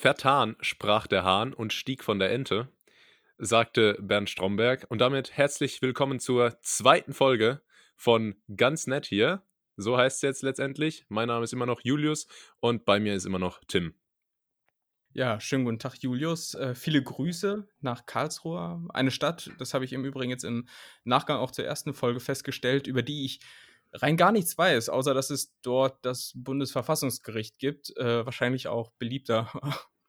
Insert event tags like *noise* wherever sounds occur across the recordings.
Vertan sprach der Hahn und stieg von der Ente, sagte Bernd Stromberg. Und damit herzlich willkommen zur zweiten Folge von Ganz Nett hier. So heißt es jetzt letztendlich. Mein Name ist immer noch Julius und bei mir ist immer noch Tim. Ja, schönen guten Tag, Julius. Äh, viele Grüße nach Karlsruhe. Eine Stadt, das habe ich im Übrigen jetzt im Nachgang auch zur ersten Folge festgestellt, über die ich rein gar nichts weiß, außer dass es dort das Bundesverfassungsgericht gibt. Äh, wahrscheinlich auch beliebter,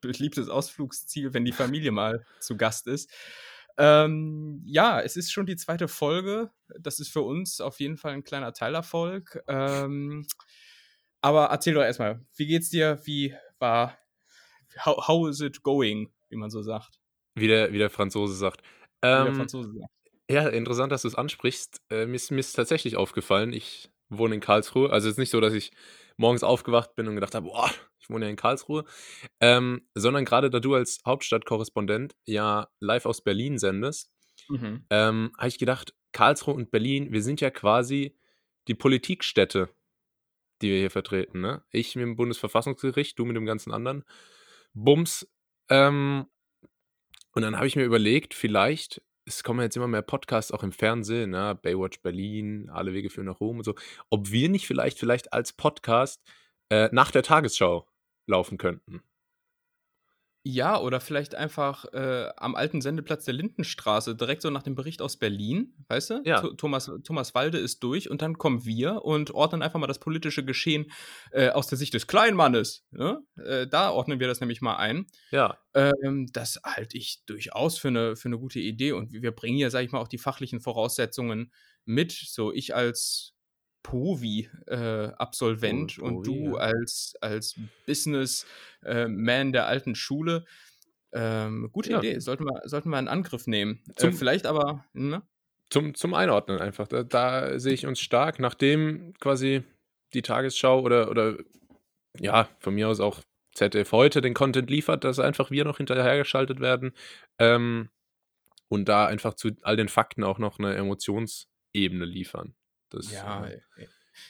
beliebtes Ausflugsziel, wenn die Familie mal zu Gast ist. Ähm, ja, es ist schon die zweite Folge. Das ist für uns auf jeden Fall ein kleiner Teilerfolg. Ähm, aber erzähl doch erstmal, wie geht's dir? Wie war, how, how is it going, wie man so sagt? Wie der, wie der Franzose sagt. Ähm, wie der ähm, Franzose sagt. Ja, interessant, dass du es ansprichst. Äh, mir, ist, mir ist tatsächlich aufgefallen, ich wohne in Karlsruhe. Also es ist nicht so, dass ich morgens aufgewacht bin und gedacht habe, boah, ich wohne ja in Karlsruhe. Ähm, sondern gerade da du als Hauptstadtkorrespondent ja live aus Berlin sendest, mhm. ähm, habe ich gedacht, Karlsruhe und Berlin, wir sind ja quasi die Politikstädte, die wir hier vertreten. Ne? Ich mit dem Bundesverfassungsgericht, du mit dem ganzen anderen. Bums. Ähm, und dann habe ich mir überlegt, vielleicht es kommen jetzt immer mehr Podcasts auch im Fernsehen, ne? Baywatch Berlin, Alle Wege führen nach Rom und so, ob wir nicht vielleicht, vielleicht als Podcast äh, nach der Tagesschau laufen könnten. Ja, oder vielleicht einfach äh, am alten Sendeplatz der Lindenstraße, direkt so nach dem Bericht aus Berlin, weißt du? Ja. Thomas, Thomas Walde ist durch und dann kommen wir und ordnen einfach mal das politische Geschehen äh, aus der Sicht des Kleinmannes. Ne? Äh, da ordnen wir das nämlich mal ein. Ja. Ähm, das halte ich durchaus für eine, für eine gute Idee und wir bringen ja, sag ich mal, auch die fachlichen Voraussetzungen mit. So, ich als Povi-Absolvent äh, und du als, als Business-Man äh, der alten Schule. Ähm, gute ja. Idee, sollten wir, sollten wir einen Angriff nehmen. Äh, zum, äh, vielleicht aber. Ne? Zum, zum Einordnen einfach. Da, da sehe ich uns stark, nachdem quasi die Tagesschau oder, oder ja, von mir aus auch ZDF heute den Content liefert, dass einfach wir noch hinterhergeschaltet werden. Ähm, und da einfach zu all den Fakten auch noch eine Emotionsebene liefern. Das, ja, äh,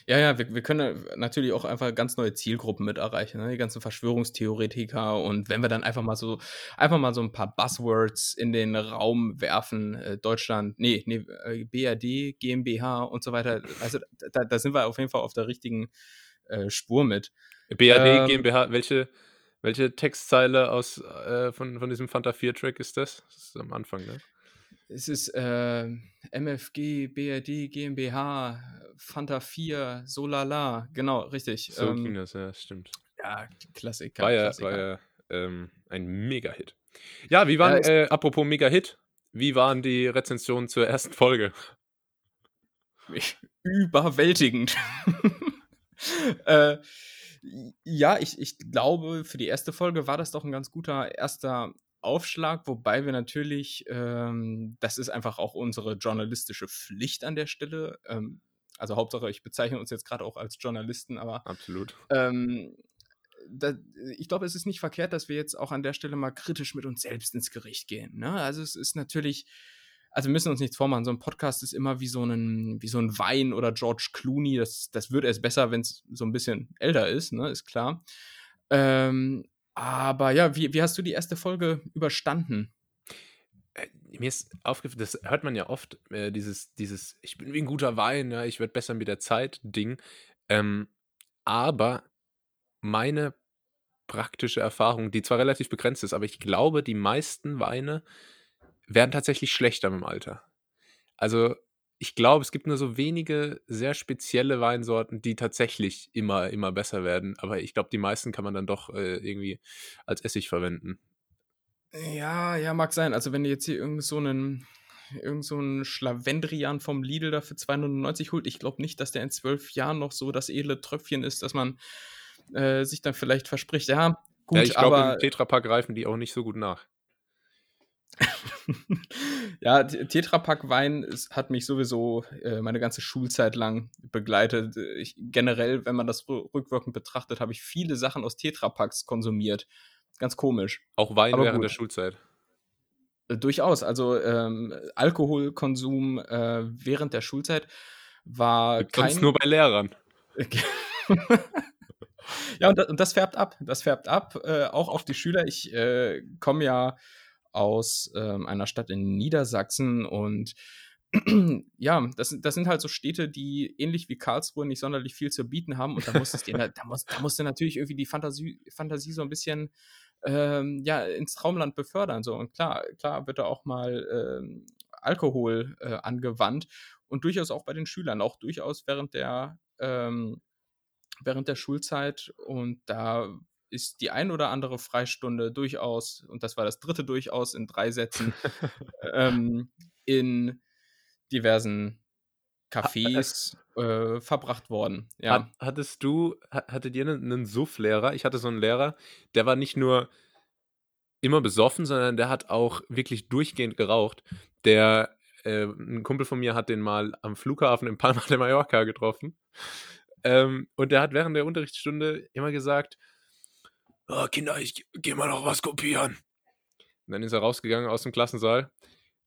ja, ja, wir, wir können natürlich auch einfach ganz neue Zielgruppen mit erreichen, ne? die ganzen Verschwörungstheoretiker und wenn wir dann einfach mal so, einfach mal so ein paar Buzzwords in den Raum werfen, äh, Deutschland, nee, nee, äh, BRD, GmbH und so weiter, also da, da sind wir auf jeden Fall auf der richtigen äh, Spur mit. BRD, ähm, GmbH, welche, welche Textzeile aus, äh, von, von diesem Fanta 4-Track ist das? Das ist am Anfang, ne? Es ist äh, MFG, BRD, GmbH, Fanta 4, Solala, genau, richtig. So ähm, ging das, ja, stimmt. Ja, Klassiker. War ja, Klassiker. War ja ähm, ein Mega-Hit. Ja, wie waren, ja, äh, apropos Mega-Hit, wie waren die Rezensionen zur ersten Folge? *laughs* Überwältigend. *laughs* äh, ja, ich, ich glaube, für die erste Folge war das doch ein ganz guter erster Aufschlag, wobei wir natürlich, ähm, das ist einfach auch unsere journalistische Pflicht an der Stelle. Ähm, also Hauptsache, ich bezeichne uns jetzt gerade auch als Journalisten, aber absolut. Ähm, da, ich glaube, es ist nicht verkehrt, dass wir jetzt auch an der Stelle mal kritisch mit uns selbst ins Gericht gehen. Ne? Also es ist natürlich, also wir müssen uns nichts vormachen. So ein Podcast ist immer wie so ein, wie so ein Wein oder George Clooney. Das, das wird erst besser, wenn es so ein bisschen älter ist, ne? ist klar. Ähm, aber ja, wie, wie hast du die erste Folge überstanden? Äh, mir ist aufgefallen, das hört man ja oft, äh, dieses, dieses, ich bin wie ein guter Wein, ja, ich werde besser mit der Zeit Ding. Ähm, aber meine praktische Erfahrung, die zwar relativ begrenzt ist, aber ich glaube, die meisten Weine werden tatsächlich schlechter mit dem Alter. Also ich glaube, es gibt nur so wenige sehr spezielle Weinsorten, die tatsächlich immer, immer besser werden. Aber ich glaube, die meisten kann man dann doch äh, irgendwie als Essig verwenden. Ja, ja, mag sein. Also wenn du jetzt hier irgend so einen irgend so einen Schlawendrian vom Lidl da für 2,99 holt. Ich glaube nicht, dass der in zwölf Jahren noch so das edle Tröpfchen ist, dass man äh, sich dann vielleicht verspricht. Ja, gut, ja, ich glaube, im Tetrapack greifen die auch nicht so gut nach. *laughs* ja, Tetrapack Wein hat mich sowieso äh, meine ganze Schulzeit lang begleitet. Ich, generell, wenn man das rückwirkend betrachtet, habe ich viele Sachen aus Tetrapacks konsumiert. Ganz komisch. Auch Wein Aber während gut. der Schulzeit. Äh, durchaus. Also ähm, Alkoholkonsum äh, während der Schulzeit war kein. nur bei Lehrern. *laughs* Ja, und das, und das, färbt ab. Das färbt ab, äh, auch auf die Schüler. Ich äh, komme ja aus ähm, einer Stadt in Niedersachsen und *clears throat* ja, das, das sind halt so Städte, die ähnlich wie Karlsruhe nicht sonderlich viel zu bieten haben. Und da muss es dir, da, muss, da musst du natürlich irgendwie die Fantasie, Fantasie so ein bisschen ähm, ja, ins Traumland befördern. So. Und klar, klar wird da auch mal ähm, Alkohol äh, angewandt und durchaus auch bei den Schülern, auch durchaus während der, ähm, während der Schulzeit. Und da ist die ein oder andere Freistunde durchaus, und das war das dritte durchaus in drei Sätzen, *laughs* ähm, in diversen Cafés äh, verbracht worden. Ja. hattest du, hattet ihr einen, einen Suff-Lehrer? Ich hatte so einen Lehrer, der war nicht nur immer besoffen, sondern der hat auch wirklich durchgehend geraucht. Der, äh, ein Kumpel von mir hat den mal am Flughafen in Palma de Mallorca getroffen. Ähm, und der hat während der Unterrichtsstunde immer gesagt, oh, Kinder, ich gehe mal noch was kopieren. Und dann ist er rausgegangen aus dem Klassensaal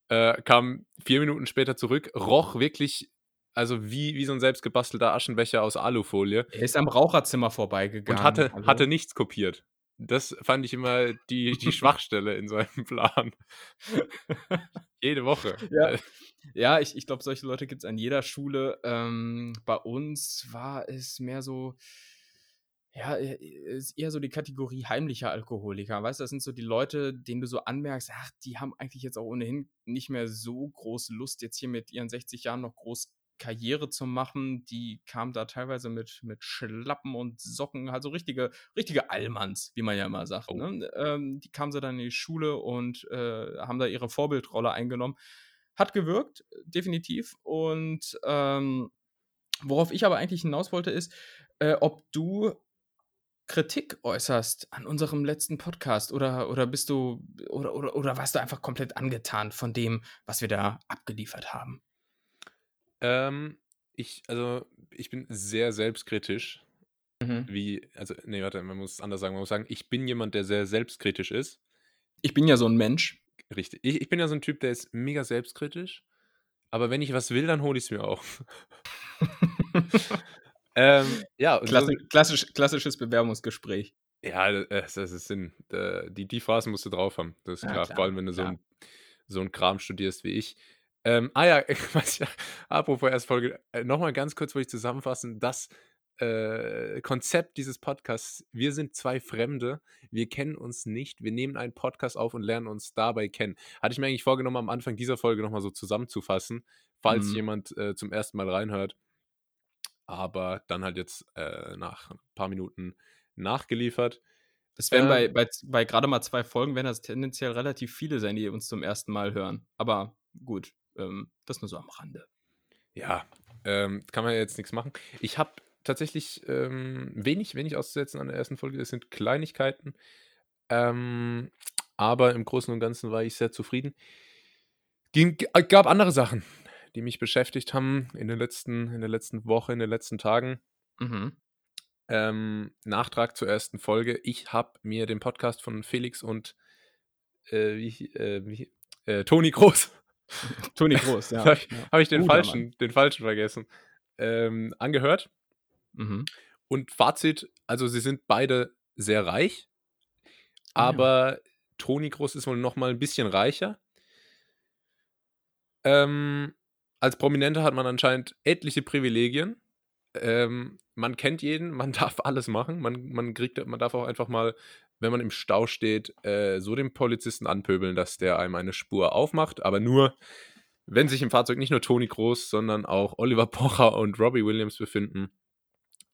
äh, kam vier Minuten später zurück, roch wirklich, also wie, wie so ein selbstgebastelter Aschenbecher aus Alufolie. Er ist am Raucherzimmer vorbeigegangen. Und hatte, hatte nichts kopiert. Das fand ich immer die, die *laughs* Schwachstelle in seinem Plan. *laughs* Jede Woche. Ja, äh. ja ich, ich glaube, solche Leute gibt es an jeder Schule. Ähm, bei uns war es mehr so, ja, ist eher so die Kategorie heimlicher Alkoholiker. Weißt du, das sind so die Leute, denen du so anmerkst, ach, die haben eigentlich jetzt auch ohnehin nicht mehr so große Lust, jetzt hier mit ihren 60 Jahren noch groß Karriere zu machen. Die kamen da teilweise mit, mit Schlappen und Socken, also richtige, richtige Allmanns, wie man ja immer sagt. Oh. Ne? Ähm, die kamen sie dann in die Schule und äh, haben da ihre Vorbildrolle eingenommen. Hat gewirkt, definitiv. Und ähm, worauf ich aber eigentlich hinaus wollte, ist, äh, ob du Kritik äußerst an unserem letzten Podcast oder, oder bist du oder, oder, oder warst du einfach komplett angetan von dem, was wir da abgeliefert haben? Ähm, ich, also ich bin sehr selbstkritisch. Mhm. Wie, also, nee, warte, man muss es anders sagen. Man muss sagen, ich bin jemand, der sehr selbstkritisch ist. Ich bin ja so ein Mensch. Richtig. Ich, ich bin ja so ein Typ, der ist mega selbstkritisch. Aber wenn ich was will, dann hole ich es mir auch. *laughs* Ähm, ja, Klassi klassisch, klassisches Bewerbungsgespräch. Ja, das, das ist Sinn. Die, die Phrasen musst du drauf haben. Das ist ja, klar. klar. Vor allem, wenn du so ein, so ein Kram studierst wie ich. Ähm, ah ja, was *laughs* ich, apropos Erstfolge, äh, nochmal ganz kurz, wo ich zusammenfassen, das äh, Konzept dieses Podcasts, wir sind zwei Fremde, wir kennen uns nicht, wir nehmen einen Podcast auf und lernen uns dabei kennen. Hatte ich mir eigentlich vorgenommen, am Anfang dieser Folge nochmal so zusammenzufassen, falls mhm. jemand äh, zum ersten Mal reinhört aber dann halt jetzt äh, nach ein paar Minuten nachgeliefert. Das werden ähm, bei, bei, bei gerade mal zwei Folgen, werden das tendenziell relativ viele sein, die uns zum ersten Mal hören. Aber gut, ähm, das nur so am Rande. Ja, ähm, kann man ja jetzt nichts machen. Ich habe tatsächlich ähm, wenig, wenig auszusetzen an der ersten Folge. Das sind Kleinigkeiten. Ähm, aber im Großen und Ganzen war ich sehr zufrieden. Ging, gab andere Sachen, die mich beschäftigt haben in, den letzten, in der letzten Woche, in den letzten Tagen. Mhm. Ähm, Nachtrag zur ersten Folge. Ich habe mir den Podcast von Felix und äh, wie, äh, wie, äh, Toni Groß. *laughs* Toni Groß, ja. *laughs* habe ich, hab ich den, falschen, den falschen vergessen. Ähm, angehört. Mhm. Und Fazit: also, sie sind beide sehr reich, ah, aber ja. Toni Groß ist wohl noch mal ein bisschen reicher. Ähm, als Prominenter hat man anscheinend etliche Privilegien. Ähm, man kennt jeden, man *laughs* darf alles machen. Man, man, kriegt, man darf auch einfach mal, wenn man im Stau steht, äh, so den Polizisten anpöbeln, dass der einem eine Spur aufmacht. Aber nur, wenn sich im Fahrzeug nicht nur Toni Groß, sondern auch Oliver Pocher und Robbie Williams befinden.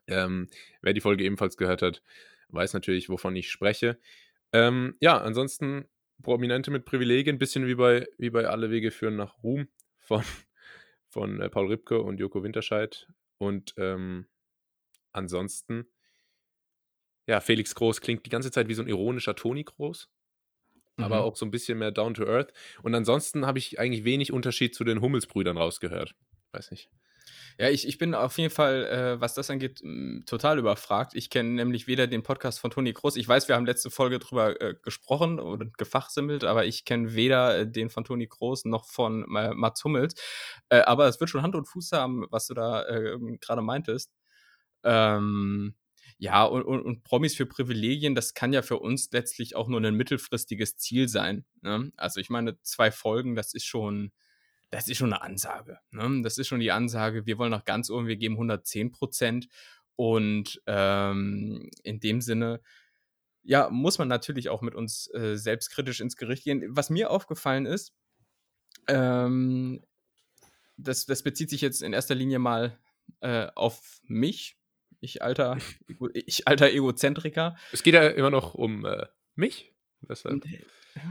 Ähm, wer die Folge ebenfalls gehört hat, weiß natürlich, wovon ich spreche. Ähm, ja, ansonsten Prominente mit Privilegien, bisschen wie bei, wie bei Alle Wege führen nach Ruhm von von äh, Paul Ripke und Joko Winterscheid. Und ähm, ansonsten, ja, Felix Groß klingt die ganze Zeit wie so ein ironischer Toni Groß, mhm. aber auch so ein bisschen mehr down to earth. Und ansonsten habe ich eigentlich wenig Unterschied zu den Hummelsbrüdern rausgehört. Weiß nicht. Ja, ich, ich bin auf jeden Fall, äh, was das angeht, total überfragt. Ich kenne nämlich weder den Podcast von Toni Groß, ich weiß, wir haben letzte Folge drüber äh, gesprochen oder gefachsimmelt, aber ich kenne weder äh, den von Toni Groß noch von Mats Hummels. Äh, aber es wird schon Hand und Fuß haben, was du da äh, gerade meintest. Ähm, Ja, und, und, und, Promis für Privilegien, das kann ja für uns letztlich auch nur ein mittelfristiges Ziel sein. Ne? Also ich meine, zwei Folgen, das ist schon, das ist schon eine Ansage. Ne? Das ist schon die Ansage, wir wollen nach ganz oben, wir geben 110 Prozent. Und ähm, in dem Sinne, ja, muss man natürlich auch mit uns äh, selbstkritisch ins Gericht gehen. Was mir aufgefallen ist, ähm, das, das bezieht sich jetzt in erster Linie mal äh, auf mich, ich alter, *laughs* ich alter Egozentriker. Es geht ja immer noch um äh, mich. Weshalb?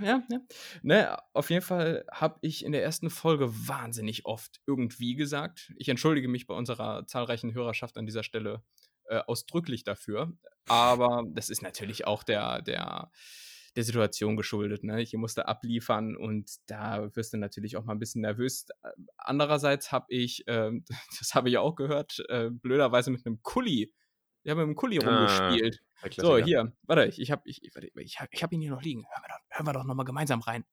Ja, ja. Ne, auf jeden Fall habe ich in der ersten Folge wahnsinnig oft irgendwie gesagt. Ich entschuldige mich bei unserer zahlreichen Hörerschaft an dieser Stelle äh, ausdrücklich dafür. Aber das ist natürlich auch der, der, der Situation geschuldet. Ne? Ich musste abliefern und da wirst du natürlich auch mal ein bisschen nervös. Andererseits habe ich, äh, *laughs* das habe ich auch gehört, äh, blöderweise mit einem Kuli. Wir haben mit einem Kuli ah, rumgespielt. So, hier, warte, ich, ich habe ich, ich, ich, ich hab ihn hier noch liegen. Hören wir doch, hören wir doch nochmal gemeinsam rein.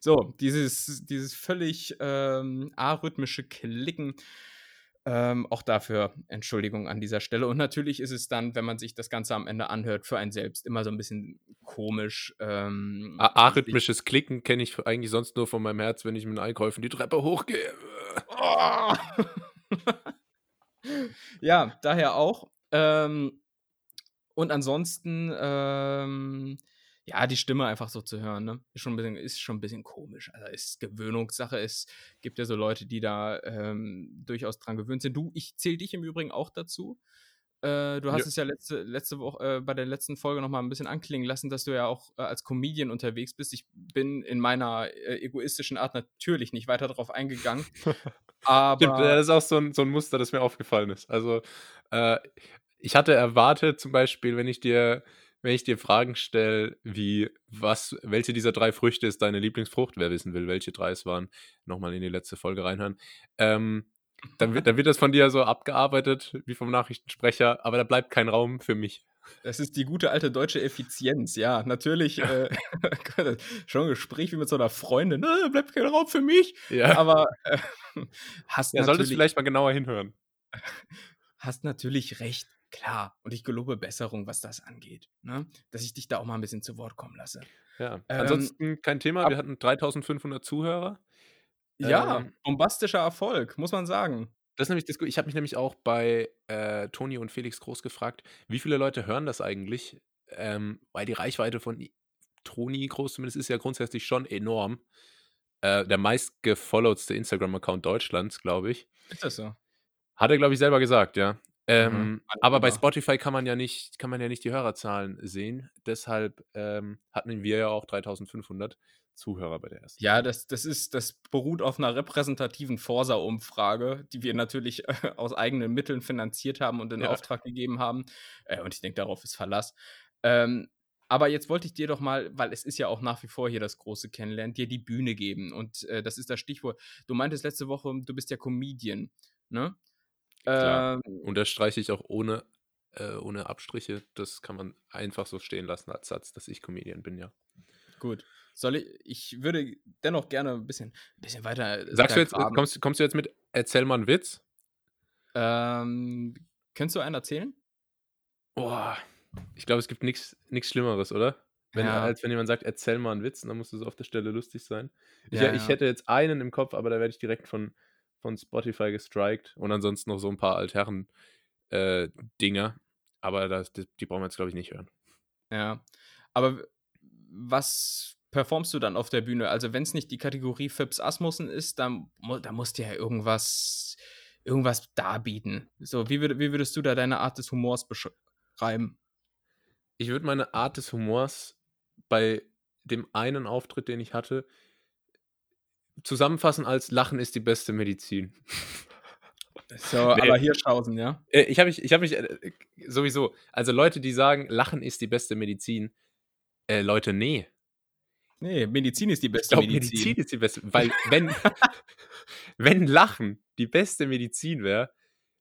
So, dieses, dieses völlig ähm, arrhythmische Klicken ähm, auch dafür Entschuldigung an dieser Stelle. Und natürlich ist es dann, wenn man sich das Ganze am Ende anhört, für einen selbst immer so ein bisschen komisch. Ähm, Arrhythmisches Klicken kenne ich eigentlich sonst nur von meinem Herz, wenn ich mit Einkäufen die Treppe hochgehe. Oh. *laughs* ja, daher auch. Ähm, und ansonsten, ähm, ja, die Stimme einfach so zu hören, ne? Ist schon ein bisschen, ist schon ein bisschen komisch. Also ist Gewöhnungssache. Es gibt ja so Leute, die da ähm, durchaus dran gewöhnt sind. Du, ich zähle dich im Übrigen auch dazu. Äh, du hast ja. es ja letzte, letzte Woche äh, bei der letzten Folge noch mal ein bisschen anklingen lassen, dass du ja auch äh, als Comedian unterwegs bist. Ich bin in meiner äh, egoistischen Art natürlich nicht weiter darauf eingegangen. *laughs* aber Stimmt, das ist auch so ein, so ein Muster, das mir aufgefallen ist. Also äh, ich hatte erwartet, zum Beispiel, wenn ich dir wenn ich dir Fragen stelle, wie, was, welche dieser drei Früchte ist deine Lieblingsfrucht, wer wissen will, welche drei es waren, nochmal in die letzte Folge reinhören, ähm, dann, wird, dann wird das von dir so abgearbeitet, wie vom Nachrichtensprecher, aber da bleibt kein Raum für mich. Das ist die gute alte deutsche Effizienz, ja. Natürlich äh, *laughs* schon ein Gespräch wie mit so einer Freundin, ne, bleibt kein Raum für mich. Ja. Aber äh, hast ja, solltest vielleicht mal genauer hinhören. *laughs* Hast natürlich recht. Klar, und ich gelobe Besserung, was das angeht. Ne? Dass ich dich da auch mal ein bisschen zu Wort kommen lasse. Ja, ähm, ansonsten kein Thema. Wir hatten 3500 Zuhörer. Ja, ähm, bombastischer Erfolg, muss man sagen. Das ist nämlich das, ich habe mich nämlich auch bei äh, Toni und Felix Groß gefragt, wie viele Leute hören das eigentlich? Ähm, weil die Reichweite von Toni Groß zumindest ist ja grundsätzlich schon enorm. Äh, der meistgefollowtste Instagram-Account Deutschlands, glaube ich. Ist das so? Hat er, glaube ich, selber gesagt, ja. Ähm, mhm. Aber bei Spotify kann man ja nicht, kann man ja nicht die Hörerzahlen sehen. Deshalb ähm, hatten wir ja auch 3500 Zuhörer bei der ersten. Ja, das, das ist, das beruht auf einer repräsentativen Forsa-Umfrage, die wir natürlich äh, *laughs* aus eigenen Mitteln finanziert haben und in ja. Auftrag gegeben haben. Äh, und ich denke, darauf ist Verlass. Ähm, aber jetzt wollte ich dir doch mal, weil es ist ja auch nach wie vor hier das große Kennenlernen, dir die Bühne geben. Und äh, das ist das Stichwort. Du meintest letzte Woche, du bist ja Comedian. Ne? Klar. Ähm, Unterstreiche ich auch ohne, äh, ohne Abstriche. Das kann man einfach so stehen lassen als Satz, dass ich Comedian bin, ja. Gut. Soll ich, ich würde dennoch gerne ein bisschen, ein bisschen weiter. Äh, Sagst du jetzt, äh, kommst, kommst du jetzt mit, erzähl mal einen Witz? Ähm, könntest du einen erzählen? Boah, ich glaube, es gibt nichts Schlimmeres, oder? Wenn, ja. Als wenn jemand sagt, erzähl mal einen Witz, dann muss es auf der Stelle lustig sein. Ich, ja, ich hätte jetzt einen im Kopf, aber da werde ich direkt von, von Spotify gestrikt und ansonsten noch so ein paar Altherren-Dinger. Äh, aber das, die, die brauchen wir jetzt, glaube ich, nicht hören. Ja. Aber was performst du dann auf der Bühne? Also, wenn es nicht die Kategorie Fips Asmussen ist, dann, dann musst du ja irgendwas, irgendwas darbieten. So, wie, würd, wie würdest du da deine Art des Humors beschreiben? Ich würde meine Art des Humors bei dem einen Auftritt, den ich hatte, zusammenfassen als Lachen ist die beste Medizin. *laughs* So, nee. aber Hirschhausen, ja? Äh, ich habe mich, ich habe mich äh, sowieso, also Leute, die sagen, Lachen ist die beste Medizin, äh, Leute, nee. Nee, Medizin ist die beste ich glaub, Medizin. Medizin ist die beste, weil *laughs* wenn, *laughs* wenn Lachen die beste Medizin wäre,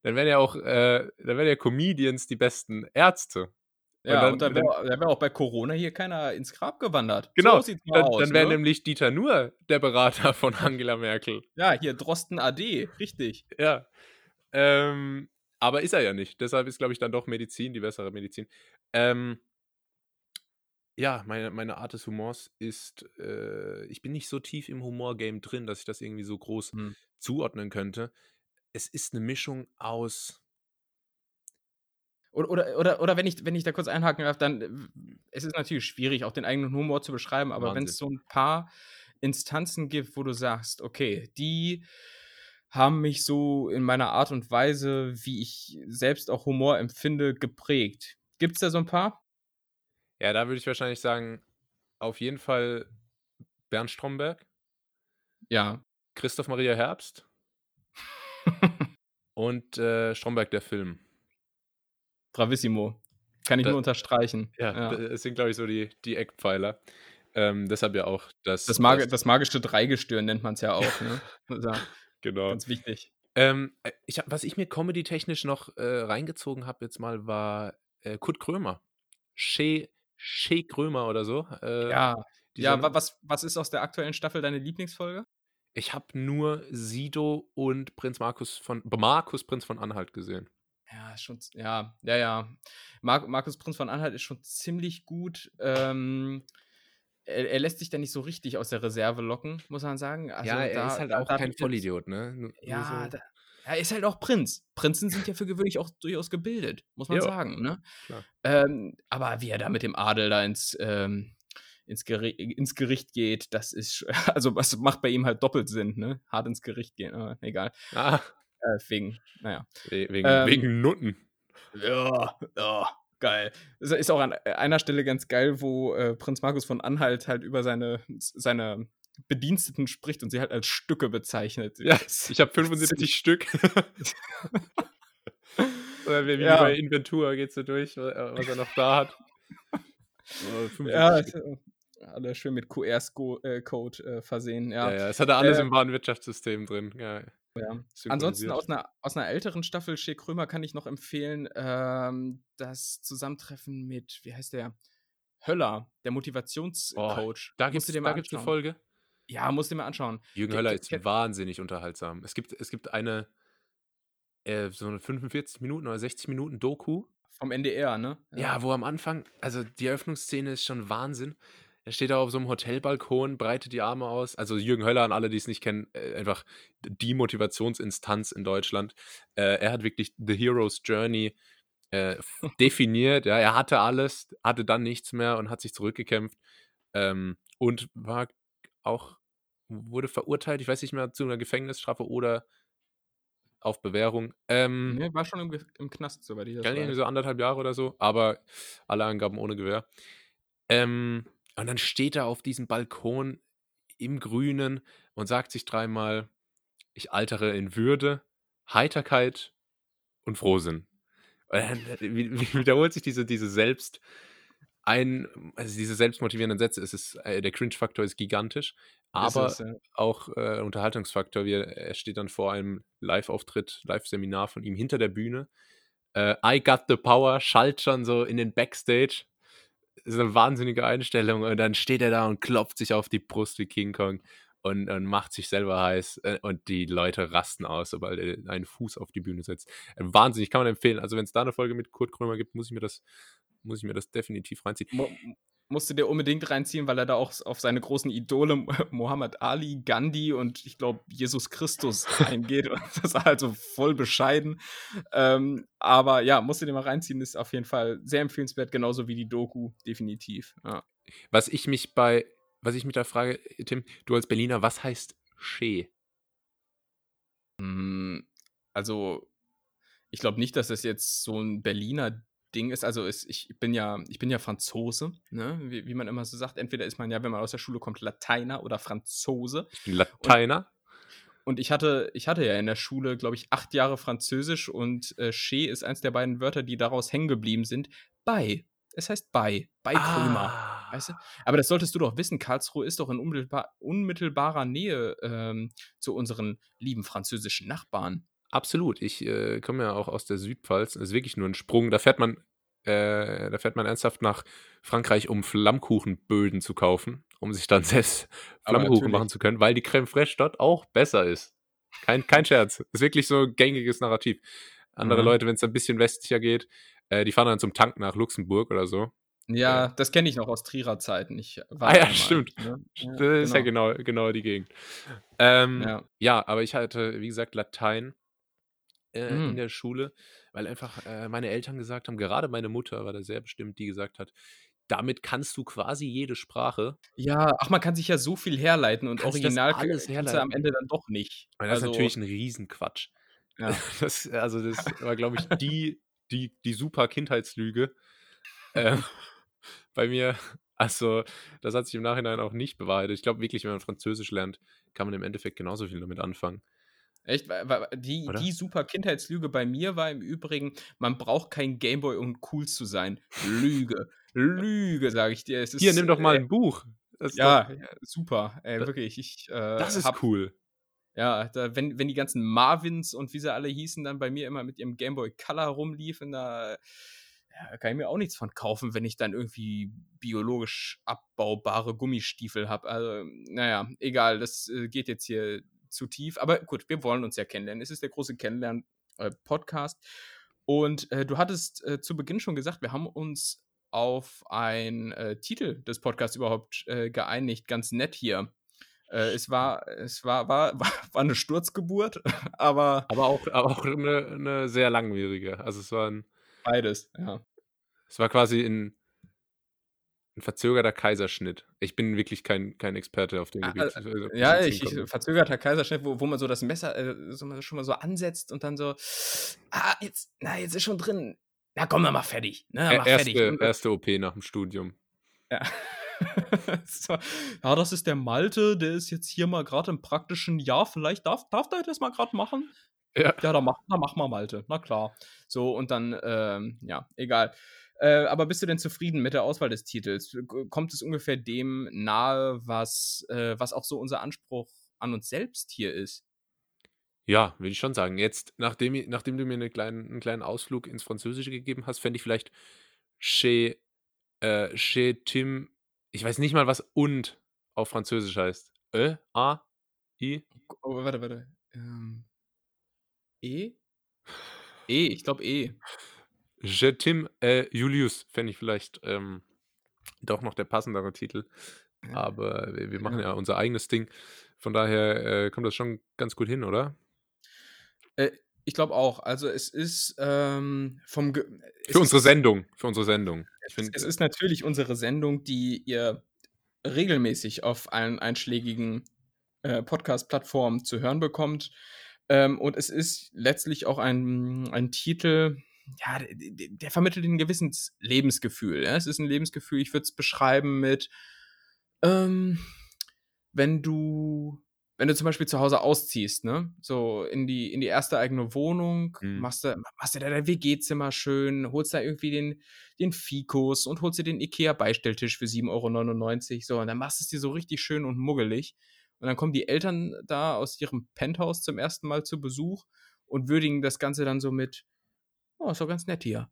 dann wären ja auch, äh, dann wären ja Comedians die besten Ärzte. Ja, und dann, wäre wär auch bei Corona hier keiner ins Grab gewandert. Genau, so dann, dann wäre ne? nämlich Dieter nur der Berater *laughs* von Angela Merkel. Ja, hier Drosten AD, richtig. Ja. Ähm, Aber ist er ja nicht. Deshalb ist, glaube ich, dann doch Medizin die bessere Medizin. Ähm, ja, meine, meine Art des Humors ist, äh, ich bin nicht so tief im Humor-Game drin, dass ich das irgendwie so groß Hm. zuordnen könnte. Es ist eine Mischung aus. Oder, oder, oder, oder wenn, ich, wenn ich da kurz einhaken darf, dann, äh, es ist natürlich schwierig, auch den eigenen Humor zu beschreiben, aber wenn es so ein paar Instanzen gibt, wo du sagst, okay, die haben mich so in meiner Art und Weise, wie ich selbst auch Humor empfinde, geprägt. Gibt es da so ein paar? Ja, da würde ich wahrscheinlich sagen, auf jeden Fall Bernd Stromberg. Ja. Christoph Maria Herbst. *laughs* und äh, Stromberg der Film. Bravissimo. Kann ich da, nur unterstreichen. Ja, ja. das sind, glaube ich, so die, die Eckpfeiler. Ähm, deshalb ja auch das. Das, Mag das, das magische Dreigestirn nennt man es ja auch. Ne? Also, *laughs* genau. Ganz wichtig. Ähm, äh, ich, was ich mir comedy-technisch noch äh, reingezogen habe, jetzt mal, war äh, Kurt Krömer. Shea, Shea Krömer oder so. Äh, ja. Ja, was, was ist aus der aktuellen Staffel deine Lieblingsfolge? Ich habe nur Sido und Prinz Markus von Markus Prinz von Anhalt gesehen. Ja, schon, ja, ja, ja. Mar Markus Prinz von Anhalt ist schon ziemlich gut. Ähm, er, er, lässt sich da nicht so richtig aus der Reserve locken, muss man sagen. Also ja, er da, ist halt auch kein Vollidiot, ne? Nur, ja, so. da, er ist halt auch Prinz. Prinzen sind ja für gewöhnlich auch durchaus gebildet, muss man jo, sagen, ne? Ähm, aber wie er da mit dem Adel da ins, ähm, ins, Geri ins Gericht geht, das ist, *laughs* also was macht bei ihm halt doppelt Sinn, ne? Hart ins Gericht gehen, äh, egal. Ah. Äh, wegen, naja. Wegen, ähm, wegen Nutten. Ja, ja geil. Das ist auch an einer Stelle ganz geil, wo äh, Prinz Markus von Anhalt halt über seine, seine Bediensteten spricht und sie halt als Stücke bezeichnet. Ja, ich habe 75 *laughs* Stück. Oder wie ja. bei Inventur geht so durch, was er noch da hat. *laughs* Oh, ja, alle schön mit QR-Code äh, versehen. Ja. ja, ja, es hatte alles äh, im Warenwirtschaftssystem drin. Ja. Ja. Ansonsten aus einer, aus einer älteren Staffel Shea Krömer kann ich noch empfehlen, ähm, das Zusammentreffen mit, wie heißt der? Höller, der Motivationscoach. Oh, da gibt es eine Folge. Ja, musst du mal anschauen. Jürgen Höller ist wahnsinnig unterhaltsam. Es gibt, es gibt eine äh, so eine 45 Minuten oder 60 Minuten Doku. Vom NDR, ne? Ja. ja, wo am Anfang, also die Eröffnungsszene ist schon Wahnsinn. Er steht da auf so einem Hotelbalkon, breitet die Arme aus. Also Jürgen Höller, an alle, die es nicht kennen, äh, einfach die Motivationsinstanz in Deutschland. Äh, er hat wirklich The Hero's Journey äh, *laughs* definiert. Ja, er hatte alles, hatte dann nichts mehr und hat sich zurückgekämpft. Ähm, und war auch, wurde verurteilt, ich weiß nicht mehr, zu einer Gefängnisstrafe oder auf Bewährung. Ähm, nee, war schon im, im Knast, soweit ich das weiß. Irgendwie so anderthalb Jahre oder so, aber alle Angaben ohne Gewähr. Ähm, und dann steht er auf diesem Balkon im Grünen und sagt sich dreimal, ich altere in Würde, Heiterkeit und Frohsinn. Und dann wiederholt sich diese, diese Selbst, ein, also diese selbstmotivierenden Sätze, es ist, äh, der Cringe-Faktor ist gigantisch, aber ist, ja. auch äh, Unterhaltungsfaktor, wie er, steht dann vor einem Live-Auftritt, Live-Seminar von ihm hinter der Bühne. Äh, I got the power, schallt schon so in den Backstage ist eine wahnsinnige Einstellung und dann steht er da und klopft sich auf die Brust wie King Kong und, und macht sich selber heiß äh, und die Leute rasten aus, sobald er einen Fuß auf die Bühne setzt. Äh, wahnsinnig, kann man empfehlen. Also wenn es da eine Folge mit Kurt Krömer gibt, muss ich mir das, muss ich mir das definitiv reinziehen. Mo musste dir unbedingt reinziehen, weil er da auch auf seine großen Idole *laughs* Muhammad Ali, Gandhi und ich glaube Jesus Christus eingeht. *laughs* das ist also voll bescheiden. Ähm, aber ja, musst du dir mal reinziehen, ist auf jeden Fall sehr empfehlenswert, genauso wie die Doku, definitiv. Ja. Was ich mich bei, was ich mich da frage, Tim, du als Berliner, was heißt Che? Hm, also, ich glaube nicht, dass das jetzt so ein Berliner Ding ist, also ist, ich bin ja, ich bin ja Franzose, ne? wie, wie man immer so sagt. Entweder ist man ja, wenn man aus der Schule kommt, Lateiner oder Franzose. Ich bin Lateiner. Und, und ich hatte, ich hatte ja in der Schule, glaube ich, acht Jahre Französisch und äh, Che ist eins der beiden Wörter, die daraus hängen geblieben sind. Bei. Es heißt bei. Bei Krömer. Weißt du? Aber das solltest du doch wissen. Karlsruhe ist doch in unmittelbar, unmittelbarer Nähe ähm, zu unseren lieben französischen Nachbarn. Absolut. Ich äh, komme ja auch aus der Südpfalz. Das ist wirklich nur ein Sprung. Da fährt man, äh, da fährt man ernsthaft nach Frankreich, um Flammkuchenböden zu kaufen, um sich dann *laughs* selbst Flammkuchen machen zu können, weil die Creme Fraiche dort auch besser ist. Kein, kein Scherz. Ist wirklich so ein gängiges Narrativ. Andere mhm. Leute, wenn es ein bisschen westlicher geht, äh, die fahren dann zum Tank nach Luxemburg oder so. Ja, das kenne ich noch aus Trierer Zeiten. Ich ah ja, stimmt. Ne? Ja, das genau. ist ja genau, genau die Gegend. Ähm, ja. ja. aber ich hatte, wie gesagt, Latein äh, mm. in der Schule, weil einfach äh, meine Eltern gesagt haben, gerade meine Mutter war da sehr bestimmt, die gesagt hat, damit kannst du quasi jede Sprache. Ja, ach, man kann sich ja so viel herleiten und original alles herleiten. am Ende dann doch nicht. das also, ist natürlich ein Riesenquatsch. Ja. *laughs* Das, also das *laughs* war, glaube ich, die, die, die super Kindheitslüge. Ähm, bei mir, *laughs* also das hat sich im Nachhinein auch nicht bewahrheitet. Ich glaube wirklich, wenn man Französisch lernt, kann man im Endeffekt genauso viel damit anfangen. Echt? Die, die super Kindheitslüge bei mir war im Übrigen, man braucht kein Gameboy, um cool zu sein. Lüge. Lüge, sage ich dir. Ist, Hier, nimm doch mal äh, ein Buch. Ja, doch, super. Ey, das, wirklich. Ich, äh, das ist hab, cool. Ja, da, wenn, wenn die ganzen Marvins und wie sie alle hießen, dann bei mir immer mit ihrem Gameboy Color rumliefen, da ja, kann ich mir auch nichts von kaufen, wenn ich dann irgendwie biologisch abbaubare Gummistiefel habe. Also, naja, egal, das äh, geht jetzt hier zu tief. Aber gut, wir wollen uns ja kennenlernen. Es ist der große Kennenlernen-Podcast. Äh, und äh, du hattest äh, zu Beginn schon gesagt, wir haben uns auf einen äh, Titel des Podcasts überhaupt äh, geeinigt. Ganz nett hier. Es war, es war, war, *laughs* war, eine Sturzgeburt, *laughs* aber. Aber auch, aber auch eine, eine sehr langwierige. Also es war ein. Beides, ja. Es war quasi ein, ein verzögerter Kaiserschnitt. Ich bin wirklich kein, kein Experte auf dem ah, Gebiet. Also, ja, ich, ich, verzögerter Kaiserschnitt, wo, wo man so das Messer äh, so, schon mal so ansetzt und dann so, ah, jetzt, na, jetzt ist schon drin. Na komm, dann mach fertig. Ne, mach erste, fertig. erste OP nach dem Studium. Ja. *laughs* so, ja, das ist der Malte, der ist jetzt hier mal gerade im praktischen Jahr. Vielleicht darf, darf der das mal gerade machen? Ja. Ja, dann mach, dann mach mal Malte. Na klar. So, und dann, ähm, ja, egal. Äh, aber bist du denn zufrieden mit der Auswahl des Titels? Kommt es ungefähr dem nahe, was, äh, was auch so unser Anspruch an uns selbst hier ist? Ja, würde ich schon sagen. Jetzt, nachdem, nachdem du mir eine kleinen, einen kleinen Ausflug ins Französische gegeben hast, fände ich vielleicht chez, äh, chez Tim, ich weiß nicht mal, was und auf Französisch heißt. Ö, A, I? Oh, warte, warte. Ähm, e? E, ich glaube E. Je Tim äh, Julius fände ich vielleicht ähm, doch noch der passendere Titel. Aber wir, wir machen ja. ja unser eigenes Ding. Von daher äh, kommt das schon ganz gut hin, oder? Äh, ich glaube auch. Also es ist ähm, vom Ge Für unsere Sendung. Für unsere Sendung. Es, find, es ist natürlich unsere Sendung, die ihr regelmäßig auf allen einschlägigen äh, Podcast-Plattformen zu hören bekommt. Ähm, und es ist letztlich auch ein, ein Titel, ja, der, der, vermittelt ein gewisses Lebensgefühl. Ja? Es ist ein Lebensgefühl, ich würde es beschreiben mit, ähm, wenn du, wenn du zum Beispiel zu Hause ausziehst, ne, so in die, in die erste eigene Wohnung, mhm. machst du, machst du da dein WG-Zimmer schön, holst da irgendwie den, den Fikus und holst dir den Ikea-Beistelltisch für 7,99 Euro, so, und dann machst du es dir so richtig schön und muggelig. Und dann kommen die Eltern da aus ihrem Penthouse zum ersten Mal zu Besuch und würdigen das Ganze dann so mit, oh, ist doch ganz nett hier.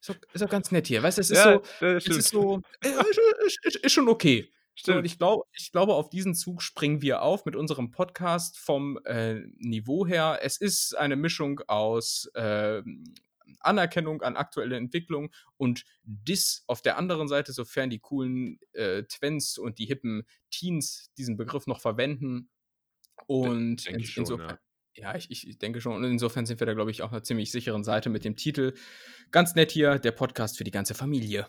Ist doch, ist doch ganz nett hier. Weißt du, es ist ja, so, es ist so, äh, ist, ist, ist, schon okay. Stimmt. Und ich, glaub, ich glaube, auf diesen Zug springen wir auf mit unserem Podcast vom äh, Niveau her. Es ist eine Mischung aus äh, Anerkennung an aktuelle Entwicklung und Diss auf der anderen Seite, sofern die coolen äh, Twens und die hippen Teens diesen Begriff noch verwenden. Und in, schon, insofern, ja. Ja, ich, ich denke schon. Und insofern sind wir da, glaube ich, auf einer ziemlich sicheren Seite mit dem Titel. Ganz nett hier, der Podcast für die ganze Familie.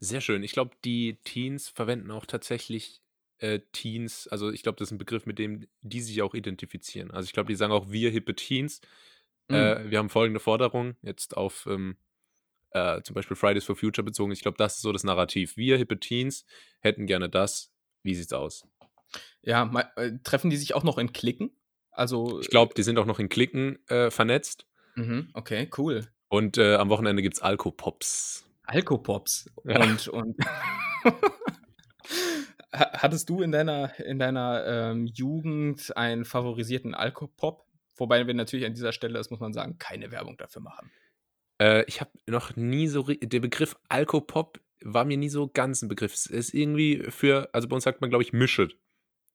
Sehr schön. Ich glaube, die Teens verwenden auch tatsächlich äh, Teens. Also ich glaube, das ist ein Begriff, mit dem die sich auch identifizieren. Also ich glaube, die sagen auch wir hippe Teens. Mhm. Äh, wir haben folgende Forderung jetzt auf ähm, äh, zum Beispiel Fridays for Future bezogen. Ich glaube, das ist so das Narrativ. Wir hippe Teens hätten gerne das. Wie sieht's aus? Ja, mal, äh, treffen die sich auch noch in Klicken? Also, ich glaube, die sind auch noch in Klicken äh, vernetzt. Mhm, okay, cool. Und äh, am Wochenende gibt es Alkopops. Alkopops. Ja. Und, und *laughs* hattest du in deiner, in deiner ähm, Jugend einen favorisierten Alkopop? Wobei wir natürlich an dieser Stelle, das muss man sagen, keine Werbung dafür machen. Äh, ich habe noch nie so, der Begriff Alkopop war mir nie so ganz ein Begriff. Es ist irgendwie für, also bei uns sagt man, glaube ich, Mischet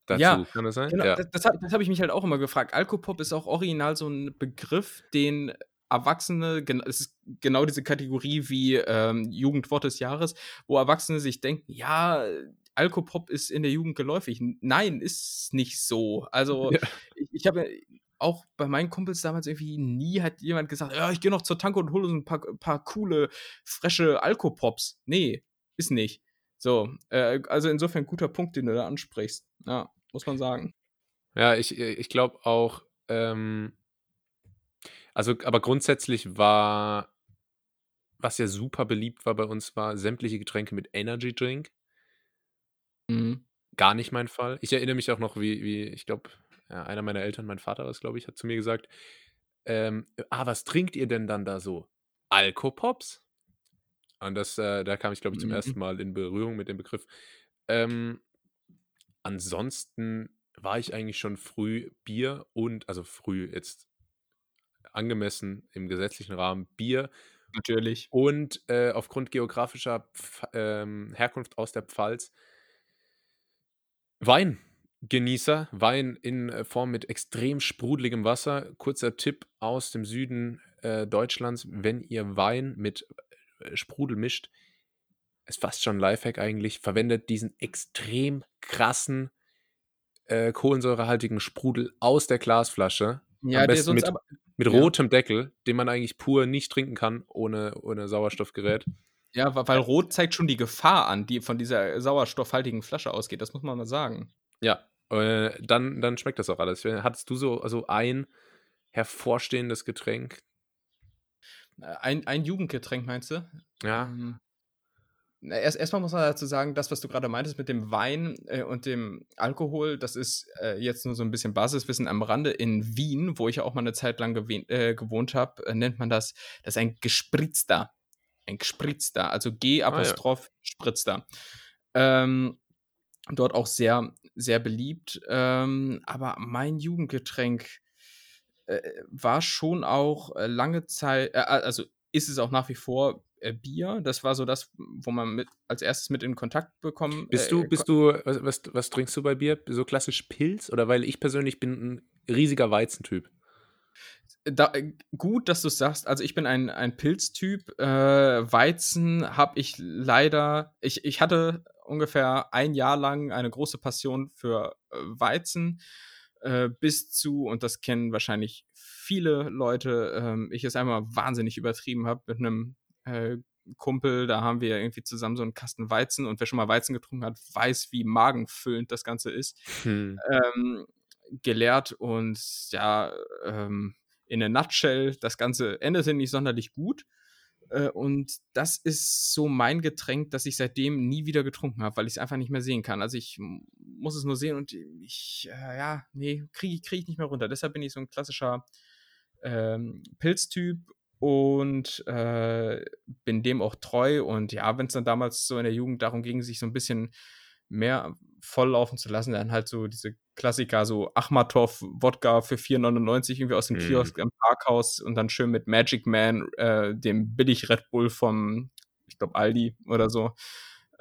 dazu. Ja, kann das sein? Genau, ja. das, das habe hab ich mich halt auch immer gefragt. Alkopop ist auch original so ein Begriff, den Erwachsene, es ist genau diese Kategorie wie ähm, Jugendwort des Jahres, wo Erwachsene sich denken, ja, Alkopop ist in der Jugend geläufig. Nein, ist nicht so. Also *laughs* ja. ich, ich habe auch bei meinen Kumpels damals irgendwie nie hat jemand gesagt, ja, ich gehe noch zur Tanke und hole uns ein paar, paar coole, frische Alkopops. Nee, ist nicht. So, äh, also insofern guter Punkt, den du da ansprichst. Ja, muss man sagen. Ja, ich, ich glaube auch, ähm, also, aber grundsätzlich war, was ja super beliebt war bei uns, war sämtliche Getränke mit Energy Drink. Mhm. Gar nicht mein Fall. Ich erinnere mich auch noch, wie, wie ich glaube, ja, einer meiner Eltern, mein Vater was, glaube ich, hat zu mir gesagt, ähm, ah, was trinkt ihr denn dann da so? Alkopops? Und das, äh, da kam ich, glaube ich, zum mhm. ersten Mal in Berührung mit dem Begriff. Ähm, ansonsten war ich eigentlich schon früh Bier und, also früh jetzt angemessen im gesetzlichen Rahmen Bier. Natürlich. Und äh, aufgrund geografischer Pf ähm, Herkunft aus der Pfalz Weingenießer, Wein in äh, Form mit extrem sprudeligem Wasser. Kurzer Tipp aus dem Süden äh, Deutschlands, wenn ihr Wein mit äh, Sprudel mischt, ist fast schon ein Lifehack eigentlich, verwendet diesen extrem krassen äh, kohlensäurehaltigen Sprudel aus der Glasflasche. Ja, Am besten mit, aber, mit ja. rotem Deckel, den man eigentlich pur nicht trinken kann ohne, ohne Sauerstoffgerät. Ja, weil Rot zeigt schon die Gefahr an, die von dieser sauerstoffhaltigen Flasche ausgeht. Das muss man mal sagen. Ja, äh, dann, dann schmeckt das auch alles. Hattest du so also ein hervorstehendes Getränk? Ein, ein Jugendgetränk, meinst du? Ja. Ähm, erst, erstmal muss man dazu sagen, das, was du gerade meintest mit dem Wein äh, und dem Alkohol, das ist äh, jetzt nur so ein bisschen Basiswissen am Rande. In Wien, wo ich auch mal eine Zeit lang äh, gewohnt habe, äh, nennt man das, das ist ein gespritzter ein gespritzter, also G-Apostroph ah, ja. Ähm, dort auch sehr, sehr beliebt. Ähm, aber mein Jugendgetränk äh, war schon auch äh, lange Zeit, äh, also ist es auch nach wie vor äh, Bier. Das war so das, wo man mit, als erstes mit in Kontakt bekommen. Bist du, äh, bist du, was, was, was trinkst du bei Bier? So klassisch Pilz? Oder weil ich persönlich bin ein riesiger Weizentyp da, äh, gut, dass du es sagst. Also ich bin ein, ein Pilztyp. Äh, Weizen habe ich leider. Ich, ich hatte ungefähr ein Jahr lang eine große Passion für äh, Weizen. Äh, bis zu, und das kennen wahrscheinlich viele Leute, ähm, ich es einmal wahnsinnig übertrieben habe mit einem äh, Kumpel, da haben wir irgendwie zusammen so einen Kasten Weizen und wer schon mal Weizen getrunken hat, weiß, wie magenfüllend das Ganze ist. Hm. Ähm, gelehrt und ja, ähm, in a nutshell, das Ganze endete nicht sonderlich gut. Äh, und das ist so mein Getränk, das ich seitdem nie wieder getrunken habe, weil ich es einfach nicht mehr sehen kann. Also ich muss es nur sehen und ich, äh, ja, nee, kriege krieg ich nicht mehr runter. Deshalb bin ich so ein klassischer ähm, Pilztyp und äh, bin dem auch treu. Und ja, wenn es dann damals so in der Jugend darum ging, sich so ein bisschen mehr volllaufen zu lassen, dann halt so diese Klassiker, so Achmatov Wodka für 4,99 irgendwie aus dem mm. Kiosk im Parkhaus und dann schön mit Magic Man, äh, dem billig Red Bull vom, ich glaube, Aldi oder so,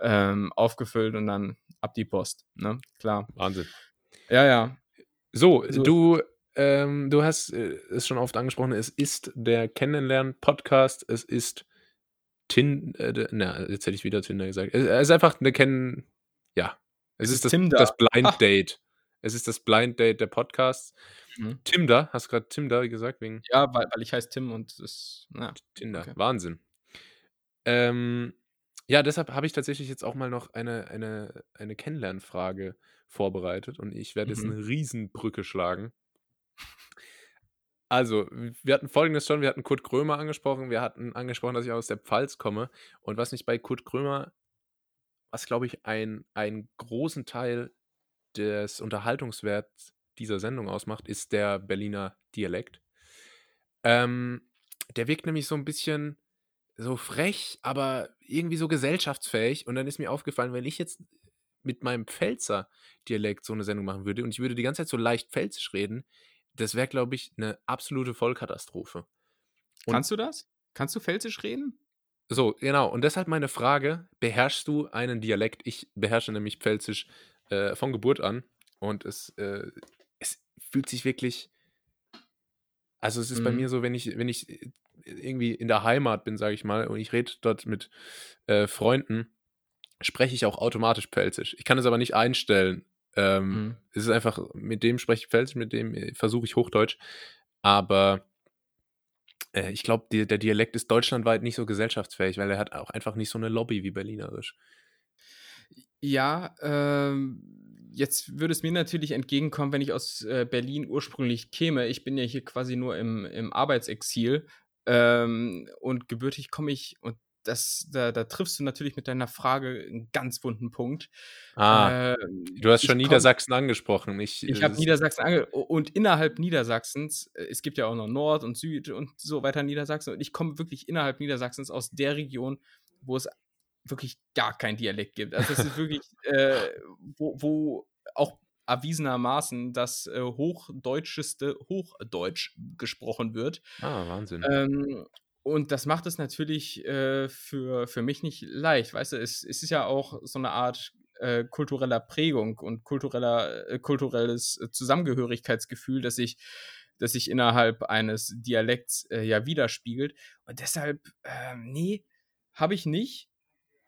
ähm, aufgefüllt und dann ab die Post, ne? Klar. Wahnsinn. Ja, ja. So, so du, ähm, du hast äh, es schon oft angesprochen, es ist der Kennenlernen-Podcast, es ist Tin, äh, na, jetzt hätte ich wieder Tinder gesagt. Es ist einfach eine Kennen, ja, es, ist, das, das Blind Ach. Date. Es ist das Blind Date der Podcasts. Mhm. Tinder, hast du gerade Tinder gesagt? Wegen ja, weil, weil ich heiße Tim und es ja. Tinder, okay. Wahnsinn. Ähm, ja, deshalb habe ich tatsächlich jetzt auch mal noch eine, eine, eine Kennenlernfrage vorbereitet und ich werde jetzt mhm. eine Riesenbrücke schlagen. Also, wir hatten folgendes schon, wir hatten Kurt Krömer angesprochen, wir hatten angesprochen, dass ich aus der Pfalz komme und was mich bei Kurt Krömer was, glaube ich, ein, einen großen Teil des Unterhaltungswerts dieser Sendung ausmacht, ist der Berliner Dialekt. Ähm, der wirkt nämlich so ein bisschen so frech, aber irgendwie so gesellschaftsfähig. Und dann ist mir aufgefallen, wenn ich jetzt mit meinem Pfälzer Dialekt so eine Sendung machen würde und ich würde die ganze Zeit so leicht pfälzisch reden, das wäre, glaube ich, eine absolute Vollkatastrophe. Und Kannst du das? Kannst du pfälzisch reden? So, genau. Und deshalb meine Frage: Beherrschst du einen Dialekt? Ich beherrsche nämlich Pfälzisch äh, von Geburt an. Und es, äh, es fühlt sich wirklich Also es ist mhm. bei mir so, wenn ich, wenn ich äh, irgendwie in der Heimat bin, sage ich mal, und ich rede dort mit äh, Freunden, spreche ich auch automatisch Pfälzisch. Ich kann es aber nicht einstellen. Ähm, mhm. Es ist einfach, mit dem spreche ich Pfälzisch, mit dem äh, versuche ich Hochdeutsch. Aber äh, ich glaube, der Dialekt ist deutschlandweit nicht so gesellschaftsfähig, weil er hat auch einfach nicht so eine Lobby wie Berlinerisch. Ja, ähm, jetzt würde es mir natürlich entgegenkommen, wenn ich aus äh, Berlin ursprünglich käme. Ich bin ja hier quasi nur im, im Arbeitsexil ähm, und gebürtig komme ich, und das, da, da, triffst du natürlich mit deiner Frage einen ganz wunden Punkt. Ah, äh, du hast schon Niedersachsen komm, angesprochen. Ich, ich habe Niedersachsen ange und innerhalb Niedersachsens, äh, es gibt ja auch noch Nord und Süd und so weiter Niedersachsen und ich komme wirklich innerhalb Niedersachsens aus der Region, wo es wirklich gar kein Dialekt gibt. Also es ist wirklich, *laughs* äh, wo, wo auch erwiesenermaßen das äh, hochdeutscheste Hochdeutsch gesprochen wird. Ah, Wahnsinn. Ähm, und das macht es natürlich äh, für, für mich nicht leicht. Weißt du, es, es ist ja auch so eine Art äh, kultureller Prägung und kultureller, äh, kulturelles Zusammengehörigkeitsgefühl, das sich, das sich innerhalb eines Dialekts äh, ja widerspiegelt. Und deshalb, ähm, nee, habe ich nicht.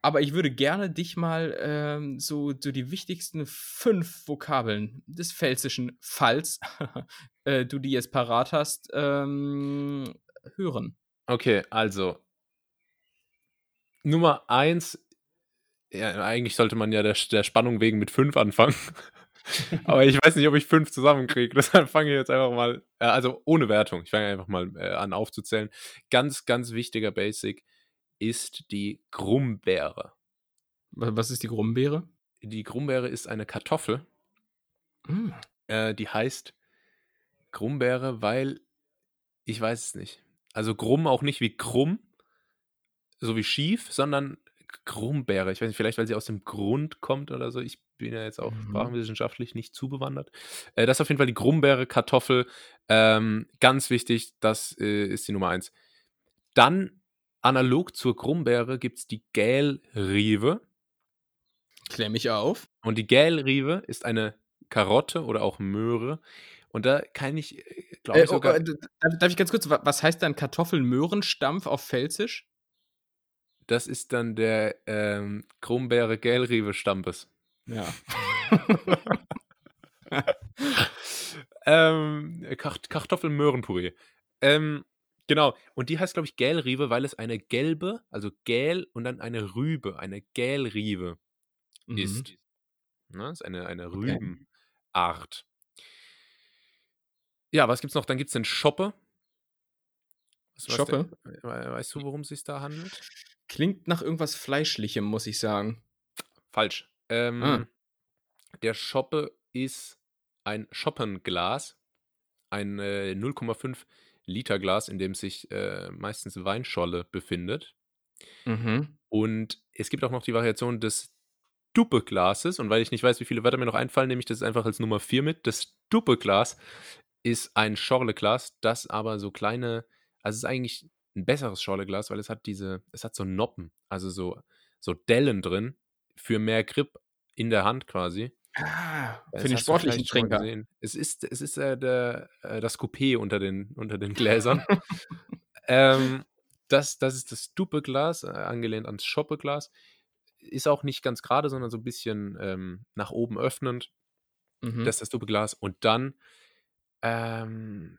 Aber ich würde gerne dich mal ähm, so, so die wichtigsten fünf Vokabeln des pfälzischen Falls, *laughs* äh, du die jetzt parat hast, ähm, hören. Okay, also Nummer eins, ja, eigentlich sollte man ja der, der Spannung wegen mit fünf anfangen. *laughs* Aber ich weiß nicht, ob ich fünf zusammenkriege. *laughs* Deshalb fange ich jetzt einfach mal, äh, also ohne Wertung, ich fange einfach mal äh, an aufzuzählen. Ganz, ganz wichtiger Basic ist die Grumbeere. Was ist die Grumbeere? Die Grumbeere ist eine Kartoffel. Mm. Äh, die heißt Grumbeere, weil ich weiß es nicht. Also Grumm auch nicht wie krumm, so wie schief, sondern Grumbeere. Ich weiß nicht, vielleicht weil sie aus dem Grund kommt oder so. Ich bin ja jetzt auch mhm. sprachwissenschaftlich nicht zu bewandert. Äh, das ist auf jeden Fall die Grumbeere, Kartoffel. Ähm, ganz wichtig, das äh, ist die Nummer eins. Dann, analog zur Grumbeere, gibt es die Gälrive. Klär mich auf. Und die Gälrive ist eine Karotte oder auch Möhre, und da kann ich, äh, glaube ich, äh, oh, sogar. Äh, darf ich ganz kurz, was heißt dann Kartoffelmöhrenstampf auf Pfälzisch? Das ist dann der ähm, Krummbeere Gelrive Stampes. Ja. *laughs* ähm, Kartoffelmöhrenpüree. Ähm, genau. Und die heißt, glaube ich, Gälrive, weil es eine gelbe, also Gäl und dann eine Rübe, eine Gälrive mhm. ist. Ne? Das ist eine, eine Rübenart. Ja, was gibt's noch? Dann gibt's den Shoppe. Was, Shoppe? Der, weißt du, worum es sich da handelt? Klingt nach irgendwas Fleischlichem, muss ich sagen. Falsch. Ähm, ah. Der Shoppe ist ein Schoppenglas, ein äh, 0,5 Liter Glas, in dem sich äh, meistens Weinscholle befindet. Mhm. Und es gibt auch noch die Variation des Duppe-Glases. Und weil ich nicht weiß, wie viele Wörter mir noch einfallen, nehme ich das einfach als Nummer 4 mit. Das Duppe-Glas ist ein Schorleglas, das aber so kleine, also es ist eigentlich ein besseres Schorleglas, weil es hat diese, es hat so Noppen, also so, so Dellen drin für mehr Grip in der Hand quasi. Ah, für den sportlichen Trinker. Es ist, es ist äh, der, äh, das Coupé unter den, unter den Gläsern. *laughs* ähm, das, das ist das Dupe-Glas, äh, angelehnt ans Schoppe-Glas. Ist auch nicht ganz gerade, sondern so ein bisschen ähm, nach oben öffnend. Mhm. Das ist das Dupe-Glas. Und dann ähm,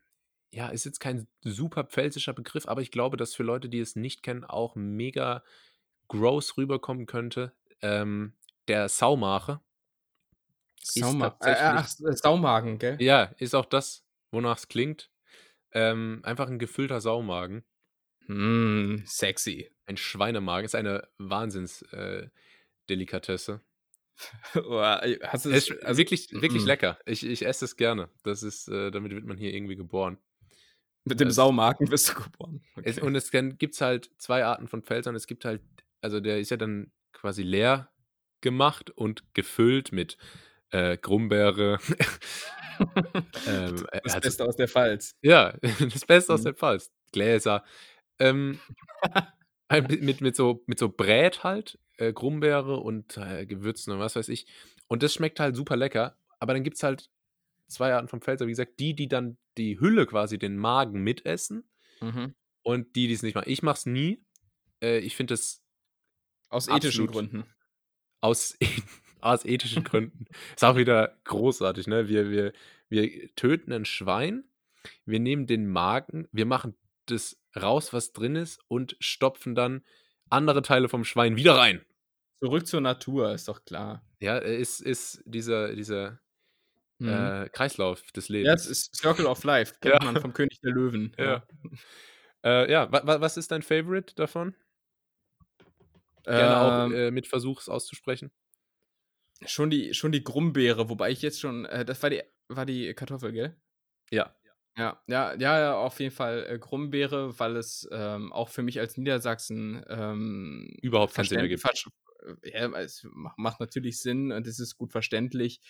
ja, ist jetzt kein super pfälzischer Begriff, aber ich glaube, dass für Leute, die es nicht kennen, auch mega gross rüberkommen könnte. Ähm, der Saumache. Sauma äh, ach, Saumagen, gell? Ja, ist auch das, wonach es klingt. Ähm, einfach ein gefüllter Saumagen. Mm, sexy. Ein Schweinemagen ist eine Wahnsinnsdelikatesse. Äh, hast du es, ist also, wirklich, wirklich mm. lecker. Ich, ich esse es gerne. Das ist, äh, damit wird man hier irgendwie geboren. Mit dem Saumarken wirst du geboren. Okay. Es, und es gibt halt zwei Arten von Pfälzern. Es gibt halt, also der ist ja dann quasi leer gemacht und gefüllt mit äh, Grumbeere. *laughs* ähm, das also, Beste aus der Pfalz. Ja, *laughs* das Beste mhm. aus der Pfalz. Gläser. Ähm, *laughs* mit, mit, so, mit so Brät halt, äh, Grumbeere und äh, Gewürzen und was weiß ich. Und das schmeckt halt super lecker. Aber dann gibt es halt zwei Arten vom Pfälzer, wie gesagt, die, die dann die Hülle quasi, den Magen mitessen Mhm. und die, die es nicht machen. Ich mache es nie. Äh, ich finde es Aus ethischen. Gründen. aus, *laughs* aus ethischen Gründen. Ist auch wieder großartig, ne? Wir, wir, wir töten ein Schwein, wir nehmen den Magen, wir machen das raus, was drin ist, und stopfen dann andere Teile vom Schwein wieder rein. Zurück zur Natur, ist doch klar. Ja, ist, ist dieser, dieser Mhm. äh, Kreislauf des Lebens. ja, es ist Circle of Life, *laughs* kennt Ja. man vom König der Löwen. Ja. Äh, ja, wa, wa, was ist dein Favorite davon? Gerne auch Ähm, äh, mit Versuch es auszusprechen. schon, die, schon die Grumbeere, wobei ich jetzt schon, äh, das war die, war die Kartoffel, gell? Ja. Ja, ja, ja, ja, auf jeden Fall äh, Grumbeere, weil es ähm, auch für mich als Niedersachsen ähm, Überhaupt keinen Sinn ergibt. versch- äh, ja, es ma- macht natürlich Sinn und es ist gut verständlich.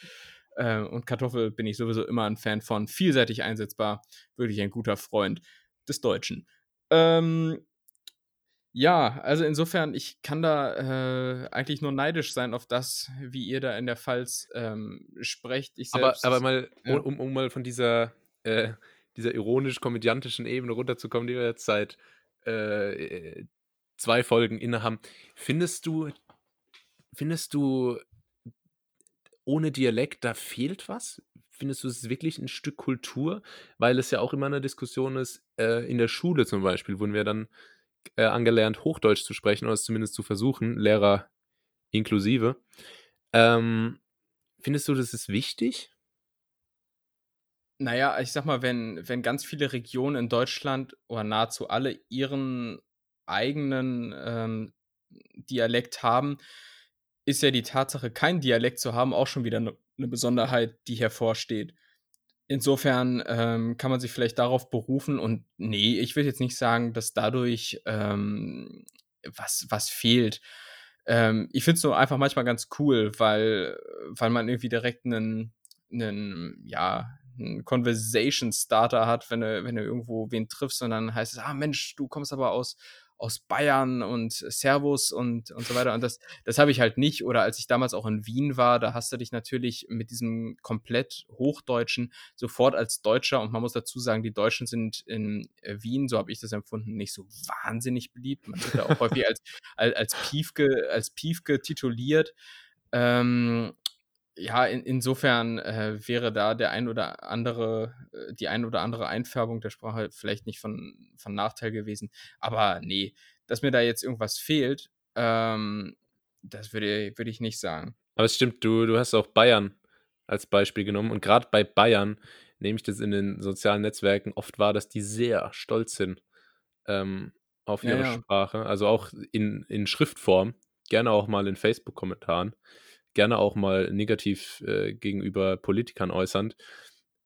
Äh, und Kartoffel bin ich sowieso immer ein Fan von. Vielseitig einsetzbar, wirklich ein guter Freund des Deutschen. Ähm, ja, also insofern, ich kann da äh, eigentlich nur neidisch sein auf das, wie ihr da in der Pfalz ähm, sprecht. Ich Aber, selbst, aber mal, ja. um, um mal von dieser, äh, dieser ironisch-komödiantischen Ebene runterzukommen, die wir jetzt seit äh, zwei Folgen innehaben, findest du, findest du, ohne Dialekt, da fehlt was? Findest du, es wirklich ein Stück Kultur? Weil es ja auch immer eine Diskussion ist, äh, in der Schule zum Beispiel, wurden wir dann äh, angelernt, Hochdeutsch zu sprechen oder es zumindest zu versuchen, Lehrer inklusive. Ähm, findest du, das ist wichtig? Naja, ich sag mal, wenn, wenn ganz viele Regionen in Deutschland oder nahezu alle ihren eigenen ähm, Dialekt haben, ist ja die Tatsache, kein Dialekt zu haben, auch schon wieder eine ne Besonderheit, die hervorsteht. Insofern ähm, kann man sich vielleicht darauf berufen und nee, ich will jetzt nicht sagen, dass dadurch ähm, was, was fehlt. Ähm, ich finde es nur einfach manchmal ganz cool, weil, weil man irgendwie direkt einen, einen ja, einen Conversation Starter hat, wenn du, wenn du irgendwo wen triffst und dann heißt es, ah Mensch, du kommst aber aus, aus Bayern und Servus und, und so weiter. Und das, das habe ich halt nicht. Oder als ich damals auch in Wien war, da hast du dich natürlich mit diesem komplett Hochdeutschen sofort als Deutscher, und man muss dazu sagen, die Deutschen sind in äh, Wien, so habe ich das empfunden, nicht so wahnsinnig beliebt. Man wird da auch häufig als, als, als, Piefke, als Piefke tituliert. Ähm, ja, in, insofern äh, wäre da der ein oder andere, äh, die ein oder andere Einfärbung der Sprache vielleicht nicht von, von Nachteil gewesen. Aber nee, dass mir da jetzt irgendwas fehlt, ähm, das würde, würde ich nicht sagen. Aber es stimmt, du, du hast auch Bayern als Beispiel genommen. Und gerade bei Bayern nehme ich das in den sozialen Netzwerken oft wahr, dass die sehr stolz sind ähm, auf ihre Ja, ja. Sprache. Also auch in, in Schriftform, gerne auch mal in Facebook-Kommentaren, gerne auch mal negativ äh, gegenüber Politikern äußernd.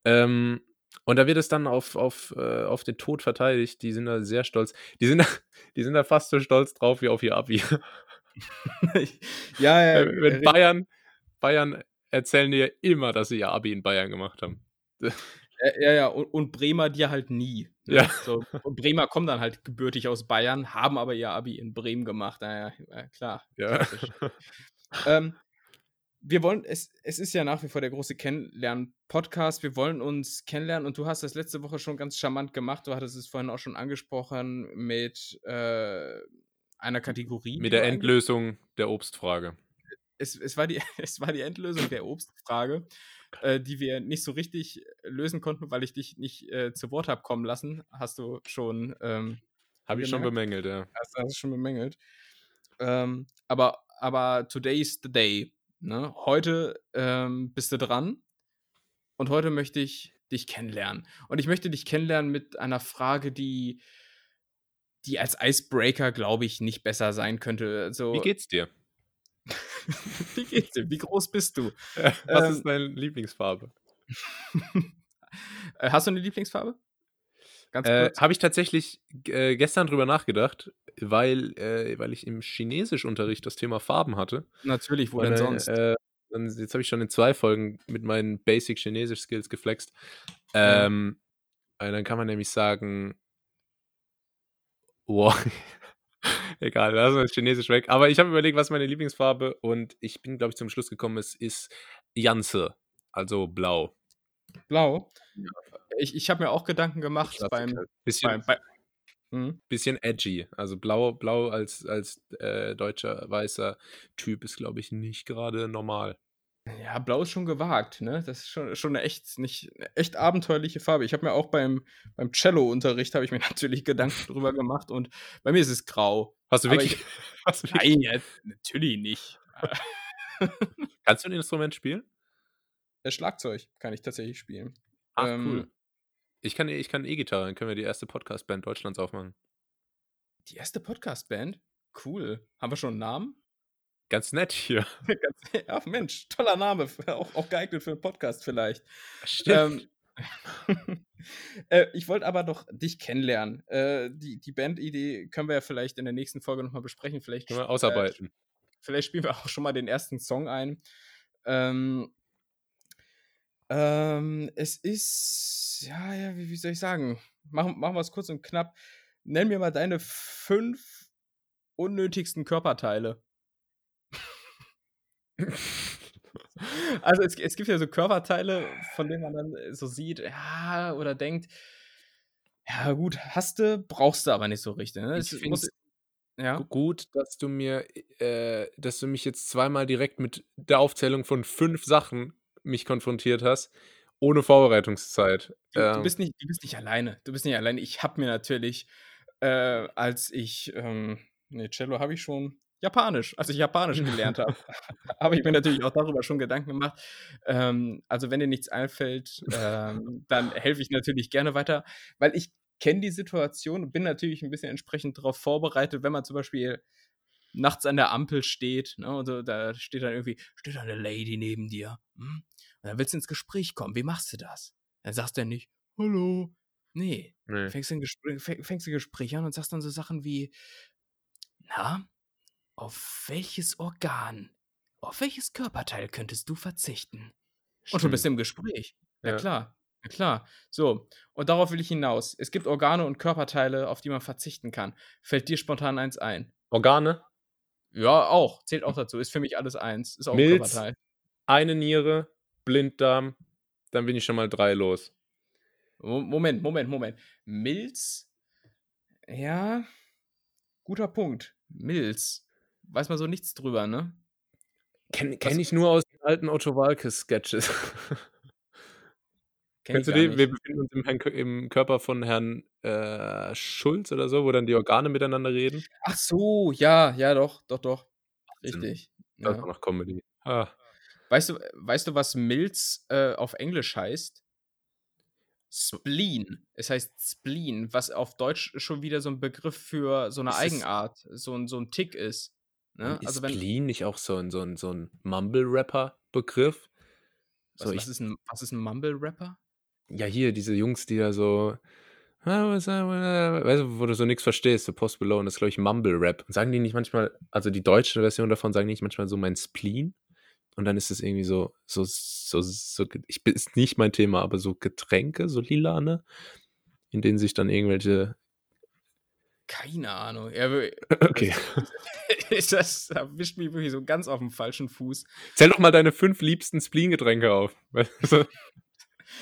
Ähm, und da wird es dann auf, auf, äh, auf den Tod verteidigt. Die sind da sehr stolz. Die sind da, *laughs* die sind da fast so stolz drauf wie auf ihr Abi. *laughs* ja, ja. Wenn Bayern, Bayern erzählen dir immer, dass sie ihr Abi in Bayern gemacht haben. Ja, ja, und, und Bremer dir halt nie. *laughs* Ne? Ja. So, und Bremer kommen dann halt gebürtig aus Bayern, haben aber ihr Abi in Bremen gemacht. Naja, ja, klar. Ja. ähm, wir wollen, es, es ist ja nach wie vor der große Kennenlernen-Podcast. Wir wollen uns kennenlernen und du hast das letzte Woche schon ganz charmant gemacht. Du hattest es vorhin auch schon angesprochen mit äh, einer Kategorie. Mit der Endlösung der Obstfrage. es, es, war die, *laughs* es war die Endlösung der Obstfrage, äh, die wir nicht so richtig lösen konnten, weil ich dich nicht äh, zu Wort habe kommen lassen. Hast du schon, ähm, Habe ich schon bemängelt, ja. hast, hast du schon bemängelt. Ähm, aber, aber today's the day. Ne? Heute ähm, bist du dran und heute möchte ich dich kennenlernen. Und ich möchte dich kennenlernen mit einer Frage, die, die als Icebreaker, glaube ich, nicht besser sein könnte. Also, Wie geht's dir? *laughs* wie geht's dir? Wie groß bist du? *laughs* Was Ähm, ist deine Lieblingsfarbe? *laughs* Äh, Hast du eine Lieblingsfarbe? Ganz Äh, kurz. Habe ich tatsächlich äh, gestern drüber nachgedacht, weil, äh, weil ich im Chinesischunterricht das Thema Farben hatte. Natürlich, wo denn äh, sonst? Äh, jetzt habe ich schon in zwei Folgen mit meinen Basic Chinesisch Skills geflext. Ja. Ähm, und dann kann man nämlich sagen, wow, *laughs* egal, lassen wir das Chinesisch weg. Aber ich habe überlegt, was ist meine Lieblingsfarbe und ich bin, glaube ich, zum Schluss gekommen, es ist Janze, also blau. Blau? Ja. Ich, ich habe mir auch Gedanken gemacht beim, bisschen, beim, bei, mhm. bisschen edgy. Also blau, blau als, als äh, deutscher weißer Typ ist, glaube ich, nicht gerade normal. Ja, blau ist schon gewagt, ne? Das ist schon, schon eine echt, nicht, eine echt abenteuerliche Farbe. Ich habe mir auch beim, beim Cello-Unterricht habe ich mir *laughs* natürlich Gedanken drüber gemacht und bei mir ist es grau. Hast du wirklich? Ich, *laughs* hast du wirklich? Nein, ja, natürlich nicht. Kannst du ein Instrument spielen? Das Schlagzeug kann ich tatsächlich spielen. Ach, ähm, cool. Ich kann ich kann E-Gitarre, dann können wir die erste Podcast-Band Deutschlands aufmachen. Die erste Podcast-Band? Cool. Haben wir schon einen Namen? Ganz nett hier. *laughs* Ach Mensch, toller Name, auch, auch geeignet für einen Podcast vielleicht. Stimmt. Ähm, *laughs* äh, ich wollte aber doch dich kennenlernen. Äh, die die Bandidee können wir ja vielleicht in der nächsten Folge nochmal besprechen. Vielleicht können wir ausarbeiten. Äh, vielleicht spielen wir auch schon mal den ersten Song ein. Ähm, ähm, es ist, ja, ja, wie, wie soll ich sagen? Machen, machen wir es kurz und knapp. Nenn mir mal deine fünf unnötigsten Körperteile. *laughs* also es, es gibt ja so Körperteile, von denen man dann so sieht, ja, oder denkt, ja gut, hast du, brauchst du aber nicht so richtig. Ne? Ich muss, ja. gut, dass du mir, äh, dass du mich jetzt zweimal direkt mit der Aufzählung von fünf Sachen mich konfrontiert hast, ohne Vorbereitungszeit. Du, ähm, du bist, nicht, du bist nicht alleine. Du bist nicht alleine. Ich habe mir natürlich, äh, als ich, ähm, ne, Cello habe ich schon Japanisch, als ich Japanisch gelernt habe, *laughs* habe ich mir natürlich auch darüber schon Gedanken gemacht. Ähm, also wenn dir nichts einfällt, ähm, dann helfe ich natürlich gerne weiter, weil ich kenne die Situation und bin natürlich ein bisschen entsprechend darauf vorbereitet, wenn man zum Beispiel nachts an der Ampel steht, ne, und so, da steht dann irgendwie, steht da eine Lady neben dir, hm? Und dann willst du ins Gespräch kommen, wie machst du das? Dann sagst du ja nicht, hallo, nee, nee. Fängst, ein Gespräch, fängst ein Gespräch an und sagst dann so Sachen wie, na, auf welches Organ, auf welches Körperteil könntest du verzichten? Und du bist im Gespräch. Ja, ja klar. Ja, klar. So, und darauf will ich hinaus. Es gibt Organe und Körperteile, auf die man verzichten kann. Fällt dir spontan eins ein? Organe? Ja, auch. Zählt auch dazu. Ist für mich alles eins. Ist auch Milz, ein Körperteil. Eine Niere, Blinddarm, dann bin ich schon mal drei los. Moment, Moment, Moment. Milz? Ja, guter Punkt. Milz weiß man so nichts drüber, ne? Kenne kenn ich nur aus den alten Otto Walkes-Sketches. *laughs* Kennst du den? Wir befinden uns im, im, Körper von Herrn äh, Schulz oder so, wo dann die Organe miteinander reden. Ach so, ja, ja, doch, doch, doch. Richtig. Das ja. war noch Comedy. Ah. Weißt du, weißt du, was Milz äh, auf Englisch heißt? Spleen. Es heißt Spleen, was auf Deutsch schon wieder so ein Begriff für so eine Eigenart, so ein, so ein Tick ist. Ne? Ist also wenn, Spleen nicht auch so ein, so ein, so ein Mumble-Rapper-Begriff? Was, so, was, ist ein, was ist ein Mumble-Rapper? Ja, hier, diese Jungs, die da so. Weißt du, wo du so nichts verstehst, so Post Below, und das ist, glaube ich, Mumble-Rap. Sagen die nicht manchmal, also die deutsche Version davon sagen die nicht manchmal so mein Spleen? Und dann ist es irgendwie so, so, so, so, ich ist nicht mein Thema, aber so Getränke, so lilane, in denen sich dann irgendwelche keine Ahnung. Ja, *laughs* okay. Das, *laughs* das erwischt mich wirklich so ganz auf dem falschen Fuß. Zähl doch mal deine fünf liebsten Spleen-Getränke auf. *laughs*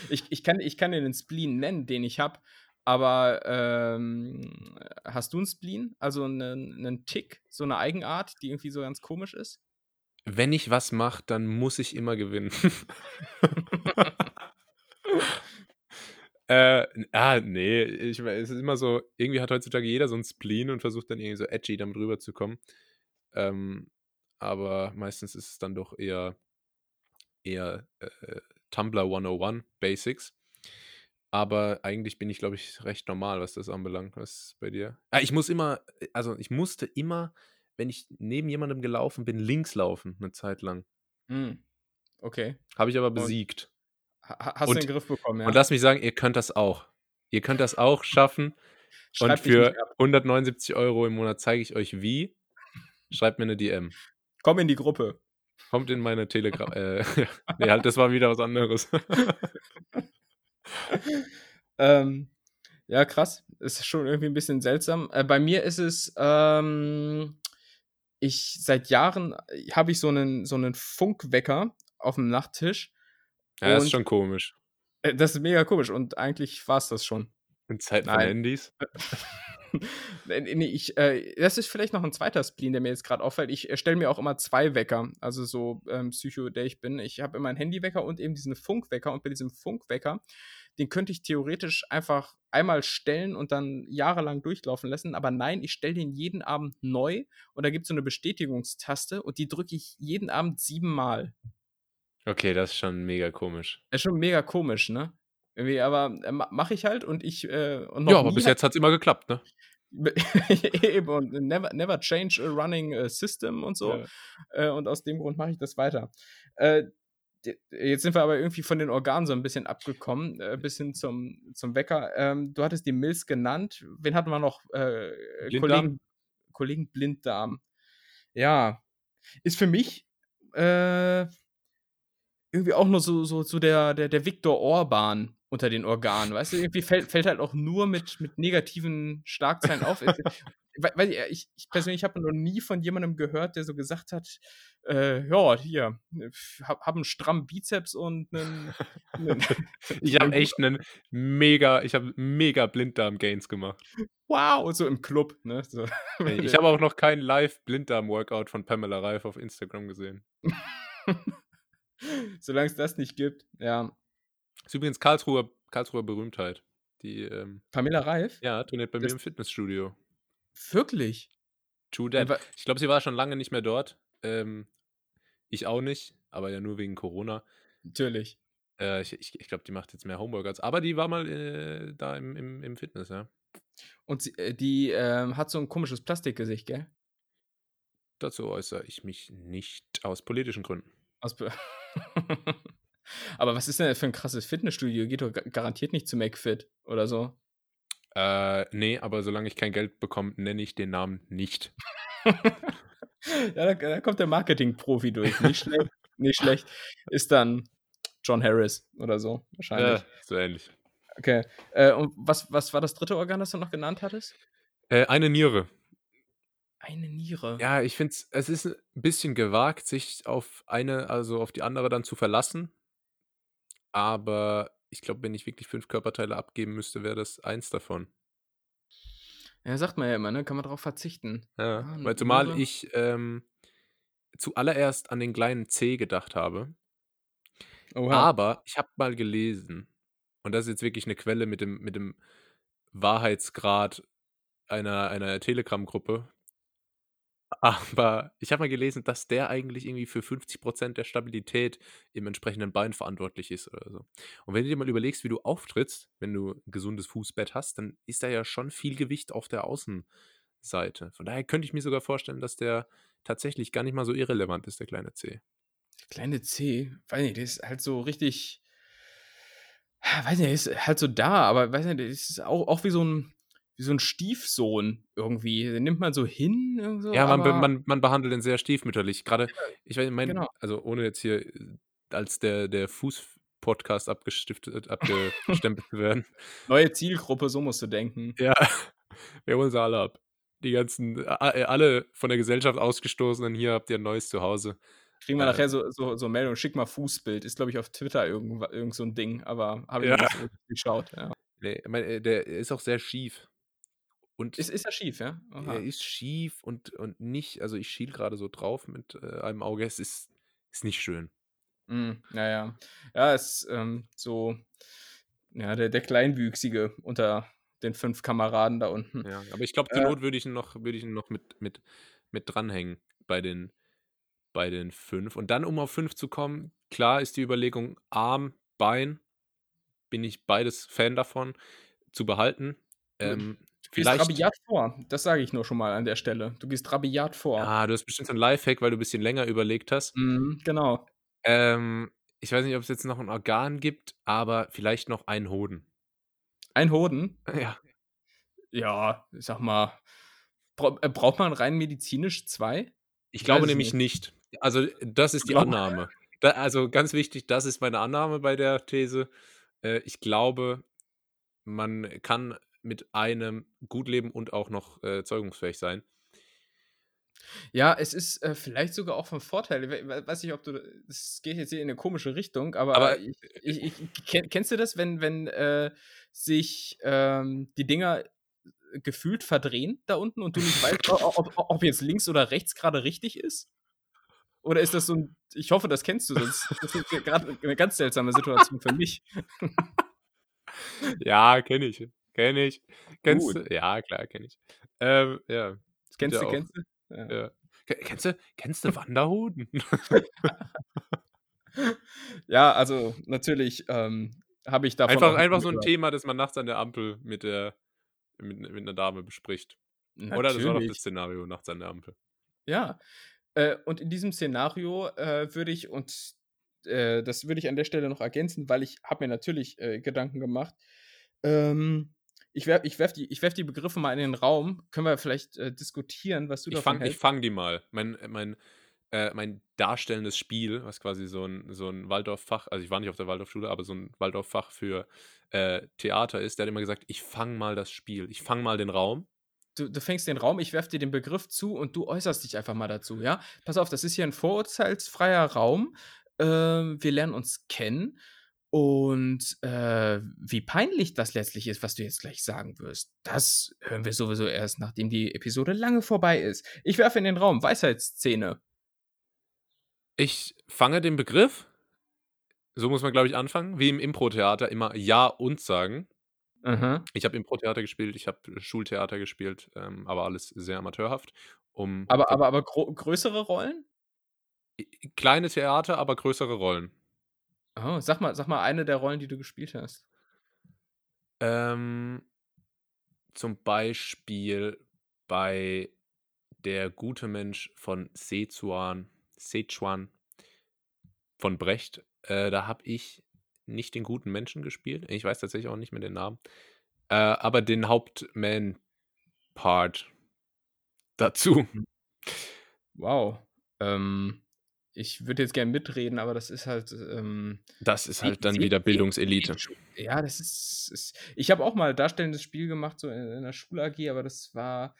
ich, ich, kann, ich kann dir einen Spleen nennen, den ich habe, aber ähm, hast du einen Spleen? Also einen, einen Tick, so eine Eigenart, die irgendwie so ganz komisch ist? Wenn ich was mache, dann muss ich immer gewinnen. Äh, ah, nee, ich, es ist immer so, irgendwie hat heutzutage jeder so ein Spleen und versucht dann irgendwie so edgy damit rüberzukommen. Ähm, aber meistens ist es dann doch eher, eher äh, Tumblr 101 Basics. Aber eigentlich bin ich, glaube ich, recht normal, was das anbelangt. Was ist bei dir? Ah, ich muss immer, also ich musste immer, wenn ich neben jemandem gelaufen bin, links laufen, eine Zeit lang. Mm, okay. Habe ich aber besiegt. Hast und, du den Griff bekommen, ja. Und lass mich sagen, ihr könnt das auch. Ihr könnt das auch schaffen. *laughs* und für 179 Euro im Monat zeige ich euch wie. Schreibt mir eine DM. Komm in die Gruppe. Kommt in meine Telegram. *laughs* äh, *laughs* nee, halt, das war wieder was anderes. ähm, ja, krass. Ist schon irgendwie ein bisschen seltsam. Äh, bei mir ist es, ähm, ich seit Jahren habe ich so einen, so einen Funkwecker auf dem Nachttisch ja, das ist schon komisch. Äh, das ist mega komisch und eigentlich war es das schon. In Zeiten von Handys? *laughs* nee, ich, äh, das ist vielleicht noch ein zweiter Spleen, der mir jetzt gerade auffällt. Ich äh, stelle mir auch immer zwei Wecker, also so ähm, Psycho, der ich bin. Ich habe immer einen Handywecker und eben diesen Funkwecker. Und bei diesem Funkwecker, den könnte ich theoretisch einfach einmal stellen und dann jahrelang durchlaufen lassen. Aber nein, ich stelle den jeden Abend neu und da gibt es so eine Bestätigungstaste und die drücke ich jeden Abend siebenmal. Okay, das ist schon mega komisch. Das ist schon mega komisch, ne? Irgendwie, aber äh, mache ich halt und ich. Äh, und ja, aber bis jetzt hat es immer geklappt, ne? *laughs* Eben, und never, never change a running uh, system und so. Ja. Äh, und aus dem Grund mache ich das weiter. Äh, jetzt sind wir aber irgendwie von den Organen so ein bisschen abgekommen, äh, bis hin zum, zum Wecker. Ähm, du hattest die Mills genannt. Wen hatten wir noch? Äh, Kollegen, Kollegen Blinddarm. Ja, ist für mich äh, irgendwie auch nur so, so, so der, der, der Viktor Orban unter den Organen. Weißt du, irgendwie fällt, fällt halt auch nur mit, mit negativen Schlagzeilen auf. weil, ich, ich persönlich habe noch nie von jemandem gehört, der so gesagt hat, äh, ja, hier, hab, hab einen strammen Bizeps und einen. einen *laughs* ich *laughs* habe echt einen mega, ich habe mega Blinddarm-Gains gemacht. Wow, so im Club, ne? So. *laughs* Ich habe auch noch keinen Live-Blinddarm-Workout von Pamela Reif auf Instagram gesehen. Solange es das nicht gibt, ja. Ist übrigens Karlsruher, Karlsruher Berühmtheit. Die, ähm, Pamela Reif? Ja, trainiert bei das mir im Fitnessstudio. Wirklich? True that. Ich glaube, sie war schon lange nicht mehr dort. Ähm, ich auch nicht, aber ja nur wegen Corona. Natürlich. Äh, ich ich, ich glaube, die macht jetzt mehr Homeworkouts. Aber die war mal äh, da im, im, im Fitness, ja. Und sie, äh, die ähm, hat so ein komisches Plastikgesicht, gell? Dazu äußere ich mich nicht aus politischen Gründen. Aus *laughs* *laughs* Aber was ist denn für ein krasses Fitnessstudio? Geht doch garantiert nicht zu McFit oder so. Äh, nee, aber solange ich kein Geld bekomme, nenne ich den Namen nicht. *laughs* ja, da, da, kommt der Marketing-Profi durch. Nicht *laughs* schlecht. nicht schlecht. Ist dann John Harris oder so, wahrscheinlich. Ja, so ähnlich. Okay. Äh, und was, was war das dritte Organ, das du noch genannt hattest? Äh, eine Niere. Eine Niere. Ja, ich finde es ist ein bisschen gewagt, sich auf eine, also auf die andere dann zu verlassen. Aber ich glaube, wenn ich wirklich fünf Körperteile abgeben müsste, wäre das eins davon. Ja, sagt man ja immer, ne? Kann man darauf verzichten. Ja, ah, weil zumal ich ähm, zuallererst an den kleinen C gedacht habe. Oha. Aber ich habe mal gelesen, und das ist jetzt wirklich eine Quelle mit dem, mit dem Wahrheitsgrad einer, einer Telegram-Gruppe, aber ich habe mal gelesen, dass der eigentlich irgendwie für 50% der Stabilität im entsprechenden Bein verantwortlich ist oder so. Und wenn du dir mal überlegst, wie du auftrittst, wenn du ein gesundes Fußbett hast, dann ist da ja schon viel Gewicht auf der Außenseite. Von daher könnte ich mir sogar vorstellen, dass der tatsächlich gar nicht mal so irrelevant ist, der kleine C. Der kleine C, weiß nicht, der ist halt so richtig, weiß nicht, der ist halt so da, aber weiß nicht, der ist auch, auch wie so ein wie so ein Stiefsohn irgendwie. Den nimmt man so hin. So, ja, man, be man, man behandelt ihn sehr stiefmütterlich. Gerade, ich meine, genau. also ohne jetzt hier äh, als der, der Fuß-Podcast abgestiftet, abgestempelt zu werden. *laughs* Neue Zielgruppe, so musst du denken. Ja, *laughs* wir holen sie alle ab. Die ganzen, alle von der Gesellschaft ausgestoßenen, hier habt ihr ein neues Zuhause. Kriegen wir äh, nachher so, so, so Meldung, schick mal Fußbild. Ist, glaube ich, auf Twitter irgend, irgend so ein Ding, aber habe ich ja. nicht so geschaut. Ja. Nee, ich mein, der ist auch sehr schief. Und ist, ist er schief, ja? Aha. Er ist schief und, und nicht, also ich schiel gerade so drauf mit äh, einem Auge. Es ist, ist nicht schön. Mm, naja. Ja, es ist ähm, so, ja, der, der Kleinwüchsige unter den fünf Kameraden da unten. Ja, aber ich glaube, zur äh, Not würde ich ihn noch, würde ich ihn noch mit, mit, mit dranhängen bei den, bei den fünf. Und dann, um auf fünf zu kommen, klar ist die Überlegung, Arm, Bein, bin ich beides Fan davon, zu behalten. Ähm, Du gehst rabiat vor. Das sage ich nur schon mal an der Stelle. Du gehst rabiat vor. Ah, du hast bestimmt so ein Lifehack, weil du ein bisschen länger überlegt hast. Mhm, genau. Ähm, ich weiß nicht, ob es jetzt noch ein Organ gibt, aber vielleicht noch ein Hoden. Ein Hoden? *laughs* Ja. Ja, ich sag mal, äh, braucht man rein medizinisch zwei? Ich, ich glaube nämlich nicht. nicht. Also, das ist die Annahme. Da, also, ganz wichtig, das ist meine Annahme bei der These. Äh, ich glaube, man kann mit einem gut leben und auch noch äh, zeugungsfähig sein. Ja, es ist, äh, vielleicht sogar auch von Vorteil. We weiß nicht, ob du es geht jetzt hier in 'ne komische Richtung, aber Aber, ich äh, ich ich ken kennst du das, wenn wenn, äh, sich, ähm, die Dinger gefühlt verdrehen da unten und du nicht weißt, ob ob jetzt links oder rechts grade richtig ist? Oder ist das so 'n ich hoffe, das kennst du, sonst ist das jetzt grad 'ne ganz seltsame Situation für mich. *laughs* Ja, kenne ich, kenne ich. Kennst Gut. du ja, klar, kenne ich. Ähm, ja, Kennst du, kennst du? Ja. ja. Ke kennst du kennst du Wanderhoden? *laughs* Ja, also, natürlich, ähm, habe ich davon Einfach einfach so 'n gehört. Thema, das man nachts an der Ampel mit der mit mit 'ner Dame bespricht. Oder das war doch das Natürlich. Szenario nachts an der Ampel. Ja, äh, und in diesem Szenario, äh, würde ich und, äh, das würde ich an der Stelle noch ergänzen, weil ich habe mir natürlich, äh, Gedanken gemacht. Ähm, ich wer ich werfe die ich werfe die Begriffe mal in den Raum. Können wir vielleicht, äh, diskutieren, was du Ich davon fange ich hältst? fange die mal. Mein äh, mein äh, mein darstellendes Spiel, was quasi so 'n so 'n Waldorffach also, ich war nicht auf der Waldorfschule, aber so 'n Waldorffach für, äh, Theater ist, der hat immer gesagt: „Ich fange mal das Spiel. Ich fange mal den Raum.“ Du du fängst den Raum, ich werfe dir den Begriff zu und du äußerst dich einfach mal dazu, ja? Pass auf, das ist hier 'n vorurteilsfreier Raum. Ähm, wir lernen uns kennen und, äh, wie peinlich das letztlich ist, was du jetzt gleich sagen wirst, das hören wir sowieso erst, nachdem die Episode lange vorbei ist. Ich werfe in den Raum, Weisheitszähne. Ich fange den Begriff. So muss man, glaube ich, anfangen, wie im Impro-Theater immer „ja und“ sagen. Mhm. Ich habe Impro-Theater gespielt, ich habe Schultheater gespielt, ähm, aber alles sehr amateurhaft, um Aber aber aber größere Rollen? Kleine Theater, aber größere Rollen. Oh, sag mal sag mal eine der Rollen, die du gespielt hast. Ähm, zum Beispiel bei „Der gute Mensch“ von Szechuan Szechuan von Brecht. Äh, da habe ich nicht den guten Menschen gespielt. Ich weiß tatsächlich auch nicht mehr den Namen. Äh, aber den Hauptman-Part dazu. Mhm. Wow. Ähm, ich würde jetzt gern mitreden, aber das ist halt, ähm, Das ist halt dann wieder Se Bildungselite. Ja, das ist ist ich habe auch mal darstellendes Spiel gemacht, so in in der Schul-AG, aber das war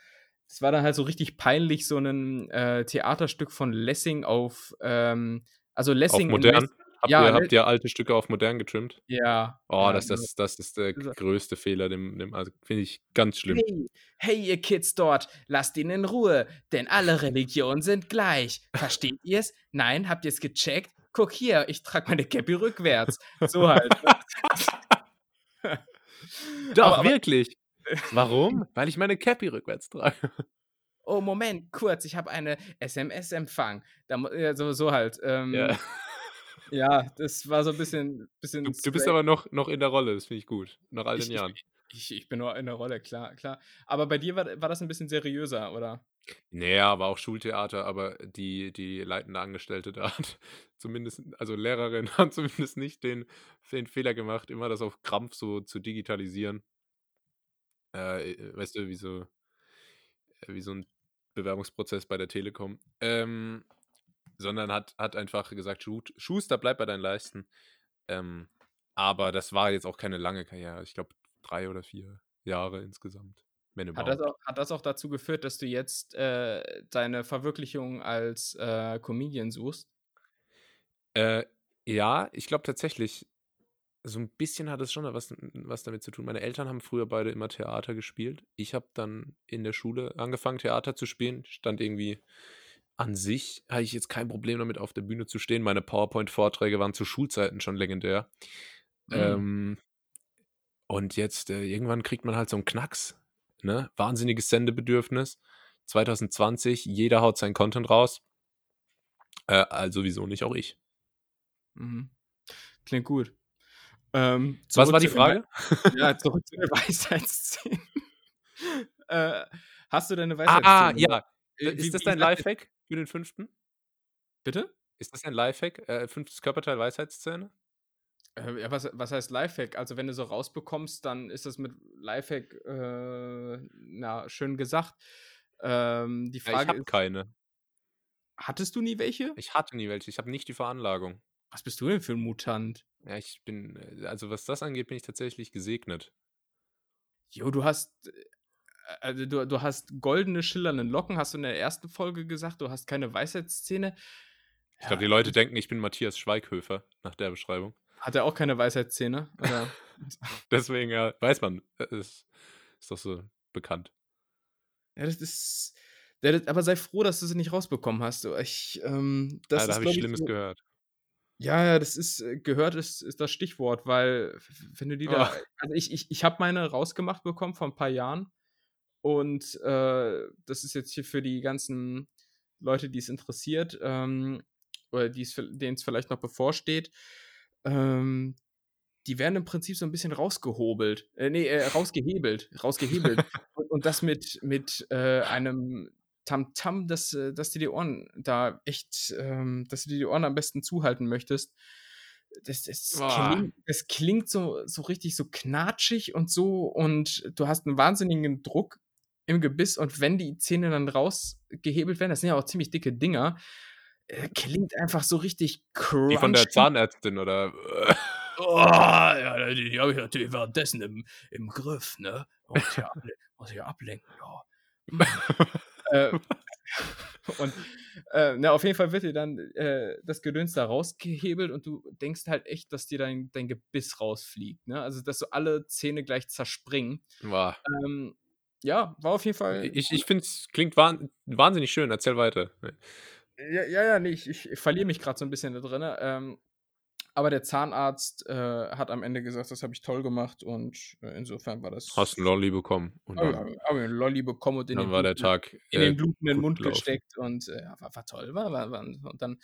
das war dann halt so richtig peinlich, so 'nen, äh, Theaterstück von Lessing auf, ähm also, Auf Lessing in modern? Mess Habt ja, ihr Le habt ihr alte Stücke auf modern getrimmt? Ja, Oh, das genau. das das ist der größte Fehler, den den also, finde ich ganz schlimm. „Hey, hey, ihr Kids dort, lasst ihn in Ruhe, denn alle Religionen sind gleich. Versteht ihr's? Nein, habt ihr's gecheckt? Guck hier, ich trage meine Käppi rückwärts.“ So halt, ne? *laughs* Doch, aber wirklich? *laughs* Warum? Weil ich meine Käppi rückwärts trage. „Oh, Moment, kurz, ich habe eine SMS-Empfang.“ Da ja, so so halt. Ähm, ja, das war so 'n bisschen Du bisschen du bist strange. aber noch noch in der Rolle, das finde ich gut, nach all den Ich Jahren. ich ich bin noch in der Rolle, klar, klar. Aber bei dir war war das 'n bisschen seriöser, oder? Ne, ja, war auch Schultheater, aber die die leitende Angestellte da *laughs* hat zumindest also, Lehrerin *laughs* hat zumindest nicht den den Fehler gemacht, immer das auf Krampf so zu digitalisieren. Äh, äh, weißt du, wie so wie so 'n Bewerbungsprozess bei der Telekom. Ähm, sondern hat hat einfach gesagt: „Schut Schuster, bleib bei deinen Leisten.“ Ähm, aber das war jetzt auch keine lange Karriere. Ich glaube, 3 oder 4 Jahre insgesamt, Hat das auch hat das auch dazu geführt, dass du jetzt, äh, deine Verwirklichung als, äh, Comedian suchst? Äh, ja, ich glaube tatsächlich, so 'n bisschen hat es schon was was damit zu tun. Meine Eltern haben früher beide immer Theater gespielt. Ich habe dann in der Schule angefangen, Theater zu spielen. Stand irgendwie an sich hatte ich jetzt kein Problem damit, auf der Bühne zu stehen. Meine PowerPoint-Vorträge waren zu Schulzeiten schon legendär. Mhm. Ähm und jetzt, äh, irgendwann kriegt man halt so 'n Knacks, ne? Wahnsinniges Sendebedürfnis. 2020, jeder haut seinen Content raus. Äh, also, wieso nicht auch ich? Mhm. Klingt gut. Ähm, Was war die Frage? ja, *laughs* zurück zu den *laughs* Weisheitszähnen. Äh, hast du denn 'ne Ah, Weisheitszähne? ja. Äh, ist wie das dein Lifehack für den 5.? Bitte? Ist das ein Lifehack, äh, 5. Körperteil Weisheitszähne? Äh, ja, was was heißt Lifehack? Also, wenn du so rausbekommst, dann ist das mit Lifehack, äh, na, schön gesagt. Ähm, die Ja, ich Frage habe keine. Hattest du nie welche? Ich hatte nie welche. Ich habe nicht die Veranlagung. Was bist du denn für 'n Mutant? Ja, ich bin äh, also, was das angeht, bin ich tatsächlich gesegnet. Jo, du hast, äh also du, du hast goldene, schillernde Locken, hast du in der ersten Folge gesagt, du hast keine Weisheitszähne. Ich glaube, die Leute denken, ich bin Matthias Schweighöfer nach der Beschreibung. Hat er auch keine Weisheitszähne? *laughs* Deswegen ja, weiß man. Ist, ist doch so bekannt. Ja, das ist. aber sei froh, dass du sie nicht rausbekommen hast. Ich, ähm, das ja, da habe ich Schlimmes so, gehört. Ja, ja, das ist, äh, gehört ist, ist das Stichwort, weil, wenn du die da. Oh. Also, ich, ich, ich habe meine rausgemacht bekommen vor ein paar Jahren. Und äh, das ist jetzt hier für die ganzen Leute, die es interessiert, ähm, oder denen es vielleicht noch bevorsteht. Ähm, die werden im Prinzip so ein bisschen rausgehobelt, äh, nee, äh, rausgehebelt, rausgehebelt. *laughs* und, und, das mit, mit äh, einem Tamtam, -Tam, dass, äh, dass dir die Ohren da echt, ähm, dass du dir die Ohren am besten zuhalten möchtest. Das, das, klingt, das klingt so, so richtig so knatschig und so und du hast einen wahnsinnigen Druck im Gebiss und wenn die Zähne dann rausgehebelt werden, das sind ja auch ziemlich dicke Dinger, äh, klingt einfach so richtig crunchy. Die von der Zahnärztin oder *laughs* Oh, ja, die, die habe ich natürlich währenddessen im, im Griff, ne? Muss ich, *laughs* able muss ich ablenken, ja. *laughs* äh, und äh, na, auf jeden Fall wird dir dann äh, das Gedöns da rausgehebelt und du denkst halt echt, dass dir dein, dein Gebiss rausfliegt. Ne? Also, dass so alle Zähne gleich zerspringen. Wow. Ähm, ja, war auf jeden Fall. Ich, ich finde es klingt wahn, wahnsinnig schön. Erzähl weiter. Ja, ja, ja nee, ich, ich verliere mich gerade so ein bisschen da drin. Ähm, aber der Zahnarzt äh, hat am Ende gesagt, das habe ich toll gemacht und äh, insofern war das. Hast einen Lolli bekommen. Und dann, habe einen Lolli bekommen und in, dann den, war der Tag, in den blutenden Mund gelaufen. gesteckt und äh, war, war, toll. War, war, war, und dann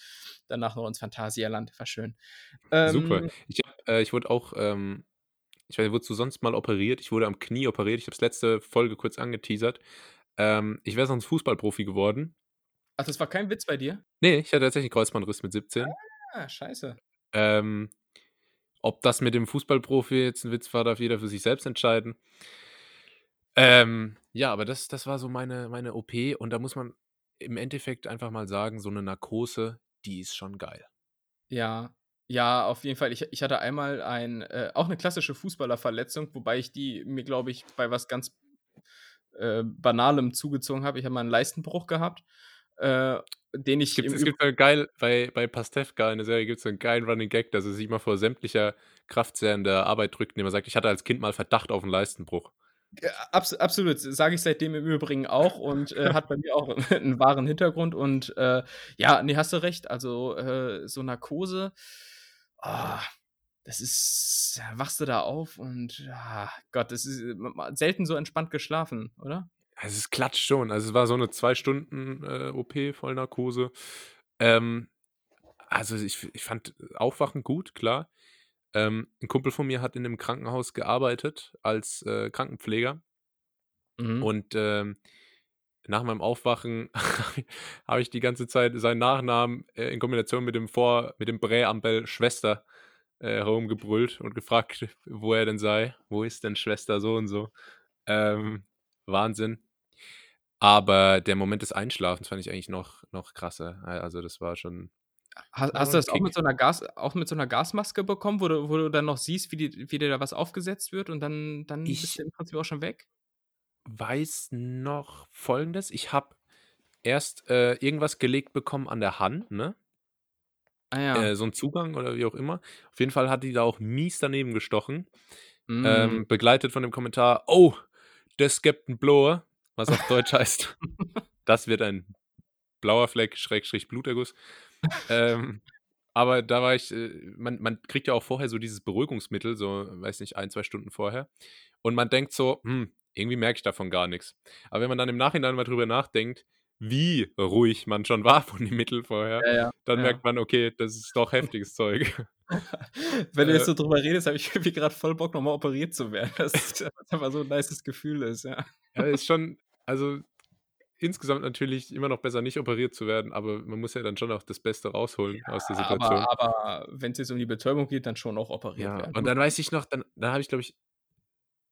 danach noch ins Phantasialand. War schön. Ähm, Super. Ich, äh, ich wurde auch, ähm, ich weiß nicht, du sonst mal operiert? Ich wurde am Knie operiert. Ich habe es letzte Folge kurz angeteasert. Ähm, ich wäre sonst Fußballprofi geworden. Ach, das war kein Witz bei dir? Nee, ich hatte tatsächlich Kreuzbandriss mit 17. Ah, scheiße. Ähm, ob das mit dem Fußballprofi jetzt ein Witz war, darf jeder für sich selbst entscheiden. Ähm, ja, aber das, das war so meine, meine OP und da muss man im Endeffekt einfach mal sagen, so eine Narkose, die ist schon geil. Ja, ja, auf jeden Fall. Ich, ich hatte einmal ein, äh, auch eine klassische Fußballerverletzung, wobei ich die mir, glaube ich, bei was ganz äh, Banalem zugezogen habe. Ich habe mal einen Leistenbruch gehabt. Äh, den ich. Es gibt ja geil, bei, bei Pastewka in der Serie gibt es einen geilen Running Gag, dass er sich mal vor sämtlicher Kraftseher in der Arbeit drückt, indem er sagt, ich hatte als Kind mal Verdacht auf einen Leistenbruch. Abs absolut, sage ich seitdem im Übrigen auch und äh, hat bei mir auch *laughs* einen wahren Hintergrund. Und äh, ja, nee, hast du recht. Also äh, so Narkose, oh, das ist, wachst du da auf und ah, Gott, das ist selten so entspannt geschlafen, oder? Also es klatscht schon. Also es war so eine zwei Stunden äh, OP, Vollnarkose. Ähm, also ich, ich fand Aufwachen gut, klar. Ähm, ein Kumpel von mir hat in einem Krankenhaus gearbeitet als äh, Krankenpfleger. Mhm. Und ähm, nach meinem Aufwachen *laughs* habe ich die ganze Zeit seinen Nachnamen äh, in Kombination mit dem Vor, mit dem Präambel Schwester äh, herumgebrüllt und gefragt, wo er denn sei. Wo ist denn Schwester so und so? Ähm, Wahnsinn. Aber der Moment des Einschlafens fand ich eigentlich noch, noch krasser. Also das war schon. Hast, hast du das auch mit, so einer Gas, auch mit so einer Gasmaske bekommen, wo du, wo du dann noch siehst, wie, die, wie dir da was aufgesetzt wird und dann, dann ich bist du im Prinzip auch schon weg? Weiß noch folgendes. Ich habe erst äh, irgendwas gelegt bekommen an der Hand, ne? Ah ja. Äh, so ein Zugang oder wie auch immer. Auf jeden Fall hat die da auch mies daneben gestochen. Mm. Ähm, begleitet von dem Kommentar, oh, das gibt einen Blower, was auf Deutsch *laughs* heißt, das wird ein blauer Fleck, Schrägstrich Bluterguss. ähm, aber da war ich, äh, man, man kriegt ja auch vorher so dieses Beruhigungsmittel, so, weiß nicht, ein, zwei Stunden vorher. Und man denkt so, hm, irgendwie merke ich davon gar nichts. Aber wenn man dann im Nachhinein mal drüber nachdenkt, wie ruhig man schon war von dem Mittel vorher, ja, ja, dann ja. merkt man, okay, das ist doch heftiges Zeug. *laughs* Wenn du jetzt äh. so drüber redest, habe ich irgendwie gerade voll Bock, nochmal operiert zu werden. *laughs* Das ist einfach so ein nices Gefühl ist, ja. Ja, ist schon, also insgesamt natürlich immer noch besser nicht operiert zu werden, aber man muss ja dann schon auch das Beste rausholen ja, aus der Situation. Aber, aber wenn es jetzt um die Betäubung geht, dann schon auch operiert ja, werden. Und dann weiß ich noch, dann, dann habe ich, glaube ich,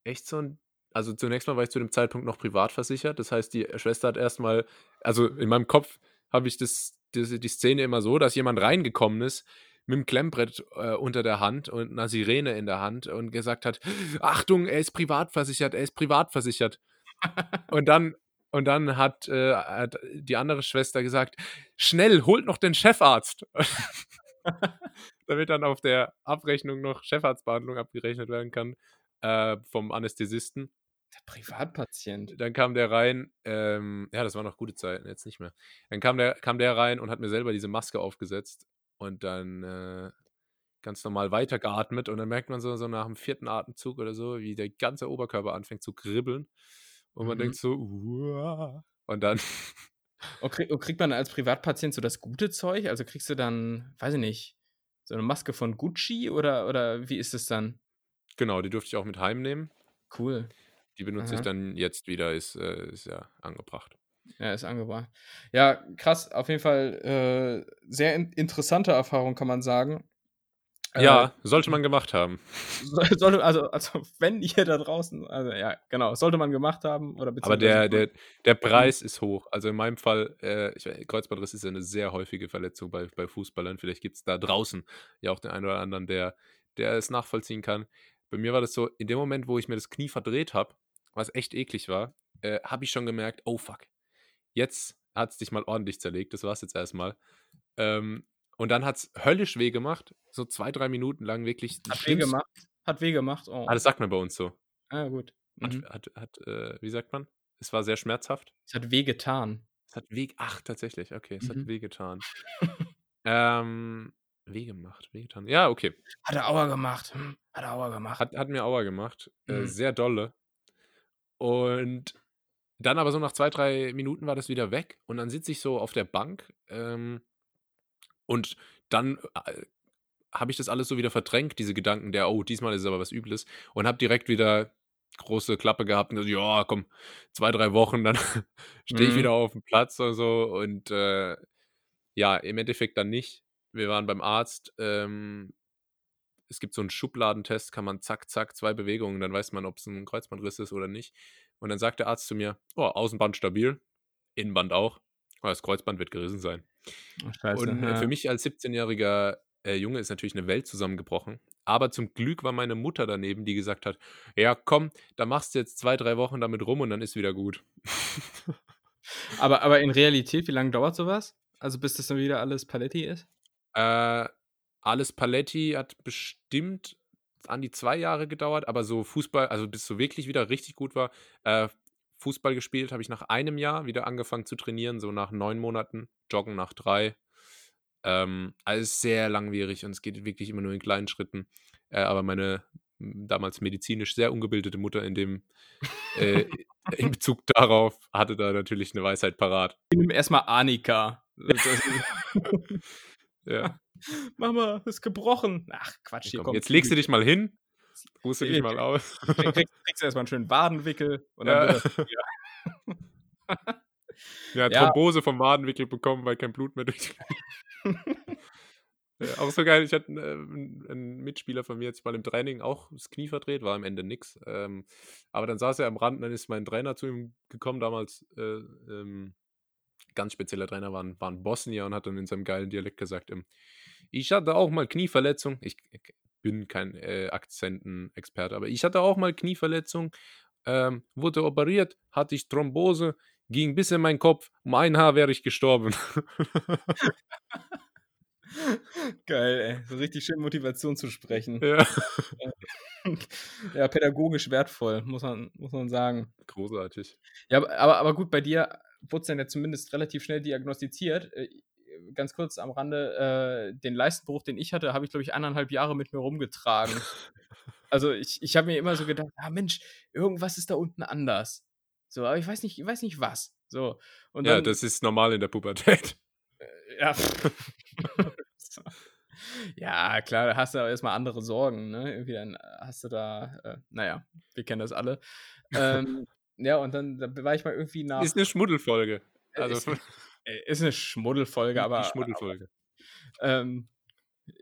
echt so ein also zunächst mal war ich zu dem Zeitpunkt noch privat versichert. Das heißt, die Schwester hat erstmal, also in meinem Kopf habe ich das, die, die Szene immer so, dass jemand reingekommen ist, mit dem Klemmbrett äh, unter der Hand und einer Sirene in der Hand und gesagt hat, Achtung, er ist privat versichert, er ist privat versichert. und dann, und dann hat, äh, hat die andere Schwester gesagt, schnell, holt noch den Chefarzt. *laughs* Damit dann auf der Abrechnung noch Chefarztbehandlung abgerechnet werden kann äh, vom Anästhesisten. Der Privatpatient. Dann kam der rein, ähm, ja, das war noch gute Zeiten, jetzt nicht mehr. Dann kam der, kam der rein und hat mir selber diese Maske aufgesetzt und dann äh, ganz normal weitergeatmet und dann merkt man so, so nach dem vierten Atemzug oder so, wie der ganze Oberkörper anfängt zu kribbeln und man mhm. denkt so, Uah. und dann. *laughs* Und, krieg, und kriegt man als Privatpatient so das gute Zeug? Also kriegst du dann, weiß ich nicht, so eine Maske von Gucci oder, oder wie ist es dann? Genau, die durfte ich auch mit heimnehmen. Cool. Die benutze Aha. ich dann jetzt wieder, ist, äh, ist ja angebracht. Ja, ist angebracht. Ja, krass, auf jeden Fall äh, sehr in interessante Erfahrung, kann man sagen. Ja, äh, sollte man gemacht haben. *laughs* Sollte, also, also, wenn ihr da draußen, also ja, genau, sollte man gemacht haben. Oder Aber der, der, der Preis ist hoch. Also in meinem Fall, äh, ich, Kreuzbandriss ist ja eine sehr häufige Verletzung bei, bei Fußballern. Vielleicht gibt es da draußen ja auch den einen oder anderen, der, der es nachvollziehen kann. Bei mir war das so, in dem Moment, wo ich mir das Knie verdreht habe, was echt eklig war, äh, habe ich schon gemerkt, oh fuck, jetzt hat es dich mal ordentlich zerlegt, das war es jetzt erstmal. Ähm, und dann hat es höllisch weh gemacht, so zwei, drei Minuten lang wirklich. Hat weh gemacht. Hat weh gemacht. Oh. Ah, das sagt man bei uns so. Ah, gut. Mhm. Hat, hat, hat äh, wie sagt man? Es war sehr schmerzhaft. Es hat weh getan. Es hat weh, ach, tatsächlich, okay, es mhm. hat weh getan. *laughs* ähm, weh gemacht, weh getan. Ja, okay. Hat er Aua gemacht. Hm, hat er Aua gemacht. Hat, hat mir Aua gemacht. Äh, mhm. Äh, sehr dolle. Und dann aber so nach zwei, drei Minuten war das wieder weg. Und dann sitze ich so auf der Bank ähm, und dann äh, habe ich das alles so wieder verdrängt, diese Gedanken der, oh, diesmal ist es aber was Übles. Und habe direkt wieder große Klappe gehabt und ja, komm, zwei, drei Wochen, dann *laughs* stehe ich mhm. wieder auf dem Platz oder so. Und äh, ja, im Endeffekt dann nicht. Wir waren beim Arzt. Ähm, es gibt so einen Schubladentest, kann man zack, zack, zwei Bewegungen, dann weiß man, ob es ein Kreuzbandriss ist oder nicht. Und dann sagt der Arzt zu mir, oh, Außenband stabil, Innenband auch. Oh, das Kreuzband wird gerissen sein. Oh, scheiße, und äh, ja. für mich als 17-jähriger äh, Junge ist natürlich eine Welt zusammengebrochen. Aber zum Glück war meine Mutter daneben, die gesagt hat: Ja, komm, da machst du jetzt zwei, drei Wochen damit rum und dann ist wieder gut. *laughs* aber, aber in Realität, wie lange dauert sowas? Also bis das dann wieder alles Paletti ist? Äh, alles Paletti hat bestimmt an die zwei Jahre gedauert, aber so Fußball, also bis so wirklich wieder richtig gut war, äh, Fußball gespielt habe ich nach einem Jahr wieder angefangen zu trainieren, so nach neun Monaten, Joggen nach drei. Ähm, also sehr langwierig und es geht wirklich immer nur in kleinen Schritten. Äh, aber meine damals medizinisch sehr ungebildete Mutter in dem äh, *laughs* in Bezug darauf hatte da natürlich eine Weisheit parat. Ich nehme erstmal Annika. *laughs* ja. *laughs* Mama, ist gebrochen. Ach, Quatsch, hier kommt. Jetzt legst du dich mal hin, ruhst du dich mal aus. Kriegst, kriegst du erstmal einen schönen Wadenwickel und dann ja. wird *laughs* *laughs* ja, Thrombose vom Wadenwickel bekommen, weil kein Blut mehr durch. auch so geil. Ich hatte äh, einen Mitspieler von mir jetzt mal im Training auch das Knie verdreht, war am Ende nix. Ähm, aber dann saß er am Rand, dann ist mein Trainer zu ihm gekommen, damals äh, ähm, ganz spezieller Trainer war, war ein Bosnier und hat dann in seinem geilen Dialekt gesagt, ähm, ich hatte auch mal Knieverletzung. Ich, ich bin kein äh, Akzentenexperte, aber ich hatte auch mal Knieverletzung, ähm, wurde operiert, hatte ich Thrombose, ging bis in meinen Kopf, um ein Haar wäre ich gestorben. *laughs* Geil, ey. So richtig schön Motivation zu sprechen. Ja. *laughs* ja, pädagogisch wertvoll, muss man, muss man sagen. Großartig. Ja, aber, aber gut, bei dir wurde es dann ja zumindest relativ schnell diagnostiziert. Äh, ganz kurz am Rande, äh, den Leistenbruch, den ich hatte, habe ich, glaube ich, eineinhalb Jahre mit mir rumgetragen. also ich, ich habe mir immer so gedacht, ah Mensch, irgendwas ist da unten anders. So, aber ich weiß nicht, ich weiß nicht was. So. Und ja, das ist normal in der Pubertät. Äh, ja. *laughs* ja, klar, da hast du aber erstmal andere Sorgen, ne? Irgendwie dann hast du da, äh, naja, wir kennen das alle. Ähm, ja, und dann da war ich mal irgendwie nach. Ist eine Schmuddelfolge. Äh, also. Ist, ist eine Schmuddelfolge, aber. Die Schmuddelfolge. Aber, ähm,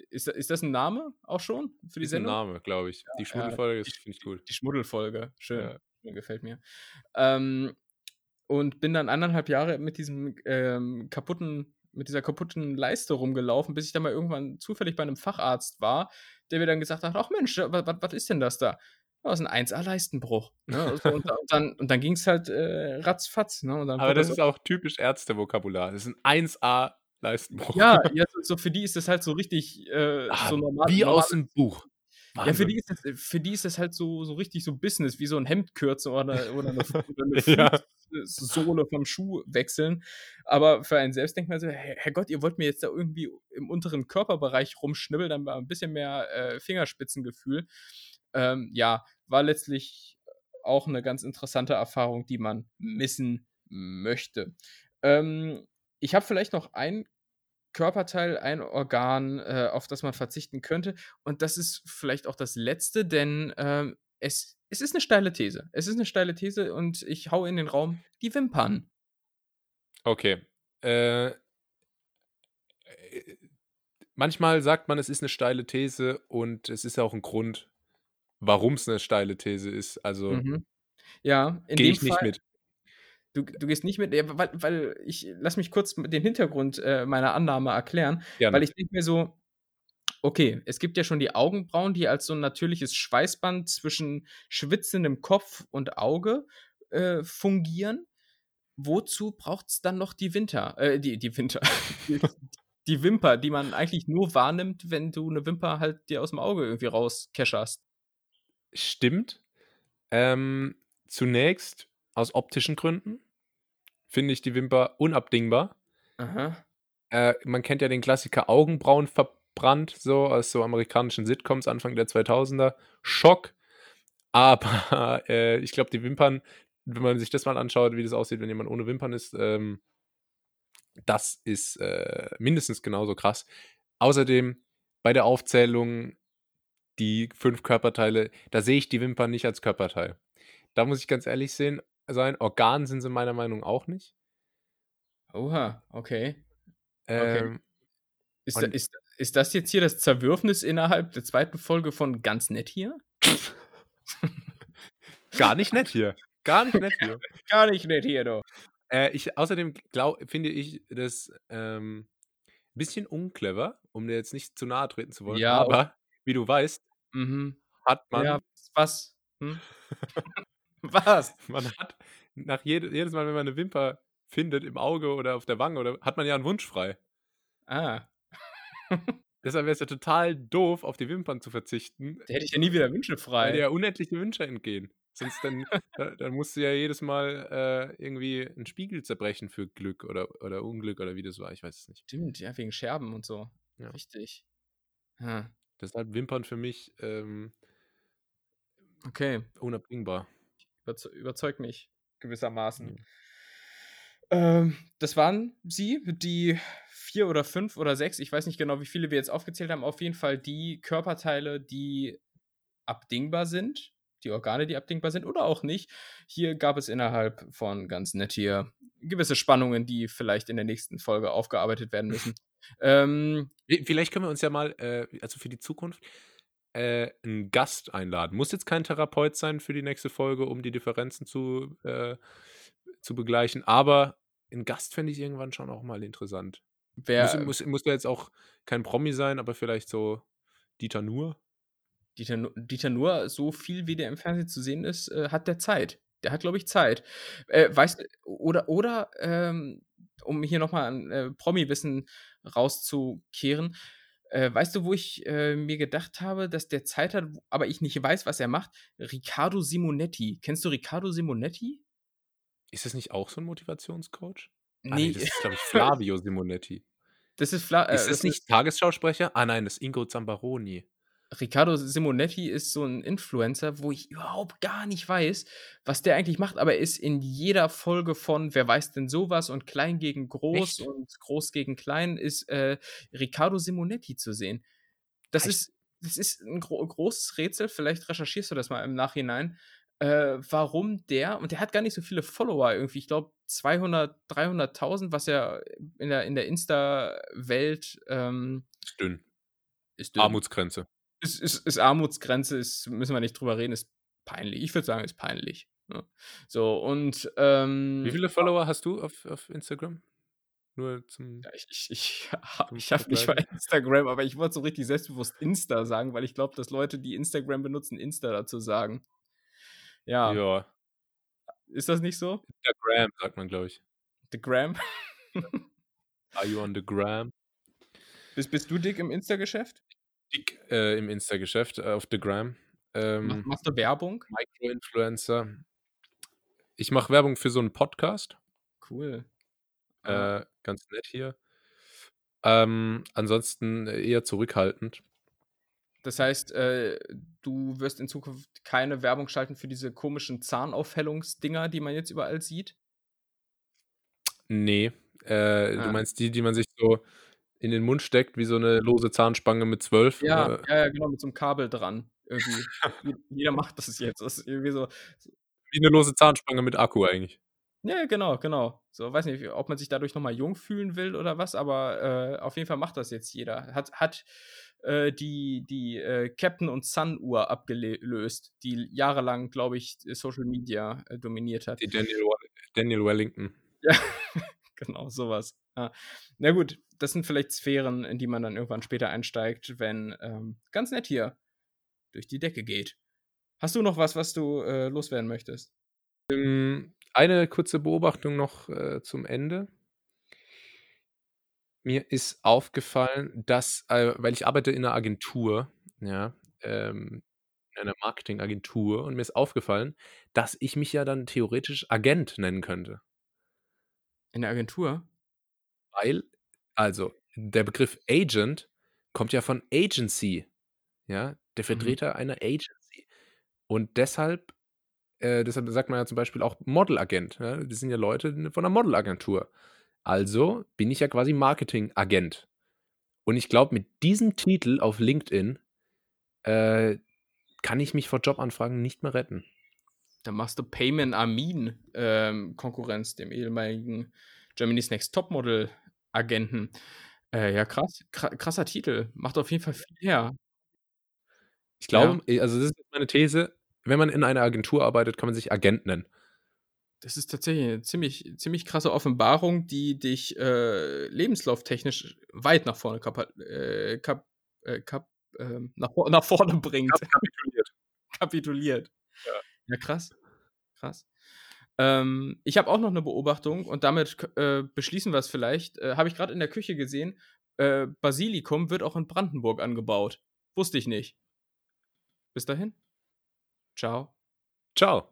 ist, ist das ein Name auch schon für die ist Sendung? Ein Name, glaube ich. Die Schmuddelfolge ja, finde ich cool. Die Schmuddelfolge, schön. Ja. Gefällt mir. Ähm, und bin dann anderthalb Jahre mit diesem ähm, kaputten, mit dieser kaputten Leiste rumgelaufen, bis ich dann mal irgendwann zufällig bei einem Facharzt war, der mir dann gesagt hat: Ach Mensch, was ist denn das da? Das ist ein 1A-Leistenbruch. Ne? *laughs* So, und, dann, und dann ging es halt äh, ratzfatz. Ne? Aber das ist auch typisch Ärztevokabular. Das ist ein 1A Leistenbruch. Ja, *laughs* ja so für die ist das halt so richtig äh, Ah, so normal. wie normal aus dem Buch. ja, für Wahnsinn. die, ist das, für die ist das halt so, so richtig so Business, wie so ein Hemd kürzen oder, oder eine, *laughs* oder Ja. Fußsohle vom Schuh wechseln. Aber für einen selbst denkt man so, Herr Herrgott, ihr wollt mir jetzt da irgendwie im unteren Körperbereich rumschnibbeln, dann war ein bisschen mehr äh, Fingerspitzengefühl. Ähm, ja, war letztlich auch eine ganz interessante Erfahrung, die man missen möchte. Ähm, ich habe vielleicht noch ein Körperteil, ein Organ, äh, auf das man verzichten könnte. Und das ist vielleicht auch das letzte, denn ähm, es, es ist eine steile These. Es ist eine steile These und ich hau in den Raum die Wimpern. Okay. Äh, äh, manchmal sagt man, es ist eine steile These und es ist auch ein Grund, warum es eine steile These ist. Also Mhm. Ja, gehe ich nicht Fall, mit. du, du gehst nicht mit, weil, weil ich, lass mich kurz den Hintergrund äh, meiner Annahme erklären, Gerne. weil ich denke mir so, okay, es gibt ja schon die Augenbrauen, die als so ein natürliches Schweißband zwischen schwitzendem Kopf und Auge äh, fungieren. Wozu braucht es dann noch die Winter, äh, die, die Winter, *laughs* die, die Wimper, die man eigentlich nur wahrnimmt, wenn du eine Wimper halt dir aus dem Auge irgendwie rauskescherst? Stimmt. Ähm, zunächst aus optischen Gründen finde ich die Wimper unabdingbar. Äh, man kennt ja den Klassiker Augenbrauen verbrannt, so aus so amerikanischen Sitcoms Anfang der 2000er. Schock. *laughs* Aber äh, ich glaube, die Wimpern, wenn man sich das mal anschaut, wie das aussieht, wenn jemand ohne Wimpern ist, ähm, das ist äh, mindestens genauso krass. Außerdem bei der Aufzählung die fünf Körperteile, da sehe ich die Wimpern nicht als Körperteil. Da muss ich ganz ehrlich sehen, sein. Organ sind sie meiner Meinung nach auch nicht. Oha, okay. Okay. Ähm, Ist, da, ist, ist das jetzt hier das Zerwürfnis innerhalb der zweiten Folge von Ganz Nett hier? *laughs* gar nicht nett hier. Gar nicht nett hier. *laughs* Gar nicht nett hier, doch. Äh, ich, außerdem glaub, finde ich das ähm, ein bisschen unclever, um dir jetzt nicht zu nahe treten zu wollen. Ja, aber wie du weißt, Mhm. hat man, Ja, was? Hm? *laughs* was? man hat nach jede, jedes Mal, wenn man eine Wimper findet im Auge oder auf der Wange, oder hat man ja einen Wunsch frei. Ah, *laughs* Deshalb wäre es ja total doof, auf die Wimpern zu verzichten, da hätte ich ja nie wieder Wünsche weil dir frei. ja unendliche Wünsche entgehen. Sonst dann, *laughs* da, dann musst du ja jedes Mal äh, irgendwie einen Spiegel zerbrechen für Glück oder, oder Unglück oder wie das war. Ich weiß es nicht. Stimmt, ja, wegen Scherben und so. Ja. Richtig. Hm. Deshalb Wimpern für mich ähm, Okay, unabdingbar. überze überzeugt mich gewissermaßen. Ja. Ähm, das waren sie, die vier oder fünf oder sechs, ich weiß nicht genau, wie viele wir jetzt aufgezählt haben, auf jeden Fall die Körperteile, die abdingbar sind, die Organe, die abdingbar sind oder auch nicht. Hier gab es innerhalb von ganz nett hier gewisse Spannungen, die vielleicht in der nächsten Folge aufgearbeitet werden müssen. *laughs* ähm, Vi- Vielleicht können wir uns ja mal, äh, also für die Zukunft, äh, einen Gast einladen. Muss jetzt kein Therapeut sein für die nächste Folge, um die Differenzen zu, äh, zu begleichen, aber ein Gast fände ich irgendwann schon auch mal interessant. wer, Muss, muss, muss ja jetzt auch kein Promi sein, aber vielleicht so Dieter Nuhr. Dieter, Dieter Nuhr, so viel wie der im Fernsehen zu sehen ist, äh, hat der Zeit. Der hat, glaube ich, Zeit. Äh, weißt oder, oder ähm, um hier nochmal an äh, Promi-Wissen rauszukehren, äh, weißt du, wo ich äh, mir gedacht habe, dass der Zeit hat, aber ich nicht weiß, was er macht? Riccardo Simonetti. Kennst du Riccardo Simonetti? Ist das nicht auch so ein Motivationscoach? Nee, Ah, nee, das ist, glaube ich, *laughs* Flavio Simonetti. das ist, Fla äh, ist das nicht Tagesschausprecher? Ah nein, das ist Ingo Zambaroni. Riccardo Simonetti ist so ein Influencer, wo ich überhaupt gar nicht weiß, was der eigentlich macht, aber er ist in jeder Folge von Wer weiß denn sowas und Klein gegen Groß Echt? und Groß gegen Klein ist äh, Riccardo Simonetti zu sehen. Das Echt? ist, das ist ein gro großes Rätsel, vielleicht recherchierst du das mal im Nachhinein, äh, warum der, und der hat gar nicht so viele Follower irgendwie, ich glaube 200, 300.000, was ja in der, in der Insta-Welt ähm, Ist dünn. ist dünn Armutsgrenze. Ist, ist, ist Armutsgrenze, ist, müssen wir nicht drüber reden, ist peinlich. Ich würde sagen, ist peinlich. Ne? So, und ähm, Wie viele Follower hast du auf, auf Instagram? nur zum. Ja, ich ich, ich, *laughs* ich habe nicht mal Instagram, aber ich wollte so richtig selbstbewusst Insta sagen, weil ich glaube, dass Leute, die Instagram benutzen, Insta dazu sagen. Ja. Ja. Ist das nicht so? The Gram, sagt man, glaube ich. The Gram? Are you on the Gram? Bist, bist du dick im Insta-Geschäft? Dick äh, im Insta-Geschäft, äh, auf The Gram. Ähm, Machst du Werbung? Micro-Influencer. Ich mache Werbung für so einen Podcast. Cool. Äh, ganz nett hier. Ähm, ansonsten eher zurückhaltend. Das heißt, äh, du wirst in Zukunft keine Werbung schalten für diese komischen Zahnaufhellungsdinger, die man jetzt überall sieht? Nee. Äh, ah. Du meinst die, die man sich so in den Mund steckt, wie so eine lose Zahnspange mit zwölf? Ja, äh, ja, ja, genau, mit so einem Kabel dran. Irgendwie. Jeder macht das jetzt. Das ist irgendwie so. Wie eine lose Zahnspange mit Akku eigentlich. Ja, genau, genau. So, weiß nicht, ob man sich dadurch nochmal jung fühlen will oder was, aber äh, auf jeden Fall macht das jetzt jeder. Hat, hat äh, die, die äh, Captain und Sun Uhr abgelöst, die jahrelang, glaube ich, Social Media äh, dominiert hat. Die Daniel, Daniel Wellington. Ja, *laughs* genau, sowas. Na gut, das sind vielleicht Sphären, in die man dann irgendwann später einsteigt, wenn ähm, ganz nett hier durch die Decke geht. Hast du noch was, was du äh, loswerden möchtest? Ähm, eine kurze Beobachtung noch äh, zum Ende. Mir ist aufgefallen, dass, äh, weil ich arbeite in einer Agentur, ja, ähm, in einer Marketingagentur, und mir ist aufgefallen, dass ich mich ja dann theoretisch Agent nennen könnte. In der Agentur? Weil, also, der Begriff Agent kommt ja von Agency, ja, der mhm. Vertreter mhm. einer Agency. Und deshalb äh, deshalb sagt man ja zum Beispiel auch Modelagent. Ja? Das sind ja Leute von einer Modelagentur. Also bin ich ja quasi Marketingagent. Und ich glaube, mit diesem Titel auf LinkedIn äh, kann ich mich vor Jobanfragen nicht mehr retten. Da machst du Payman Amin ähm, Konkurrenz, dem ehemaligen Germany's Next Topmodel Agenten. Äh, ja, krass, krasser Titel. Macht auf jeden Fall viel her. Ich glaube, ja. also das ist meine These, wenn man in einer Agentur arbeitet, kann man sich Agent nennen. Das ist tatsächlich eine ziemlich, ziemlich krasse Offenbarung, die dich äh, lebenslauftechnisch weit nach vorne kap äh, kap äh, kap ähm, nach, nach, vorne bringt. Kapituliert. *laughs* Kapituliert. Ja. ja, krass. Krass. Ähm, ich habe auch noch eine Beobachtung und damit äh, beschließen wir es vielleicht. Äh, habe ich gerade in der Küche gesehen, äh, Basilikum wird auch in Brandenburg angebaut. Wusste ich nicht. Bis dahin. Ciao. Ciao.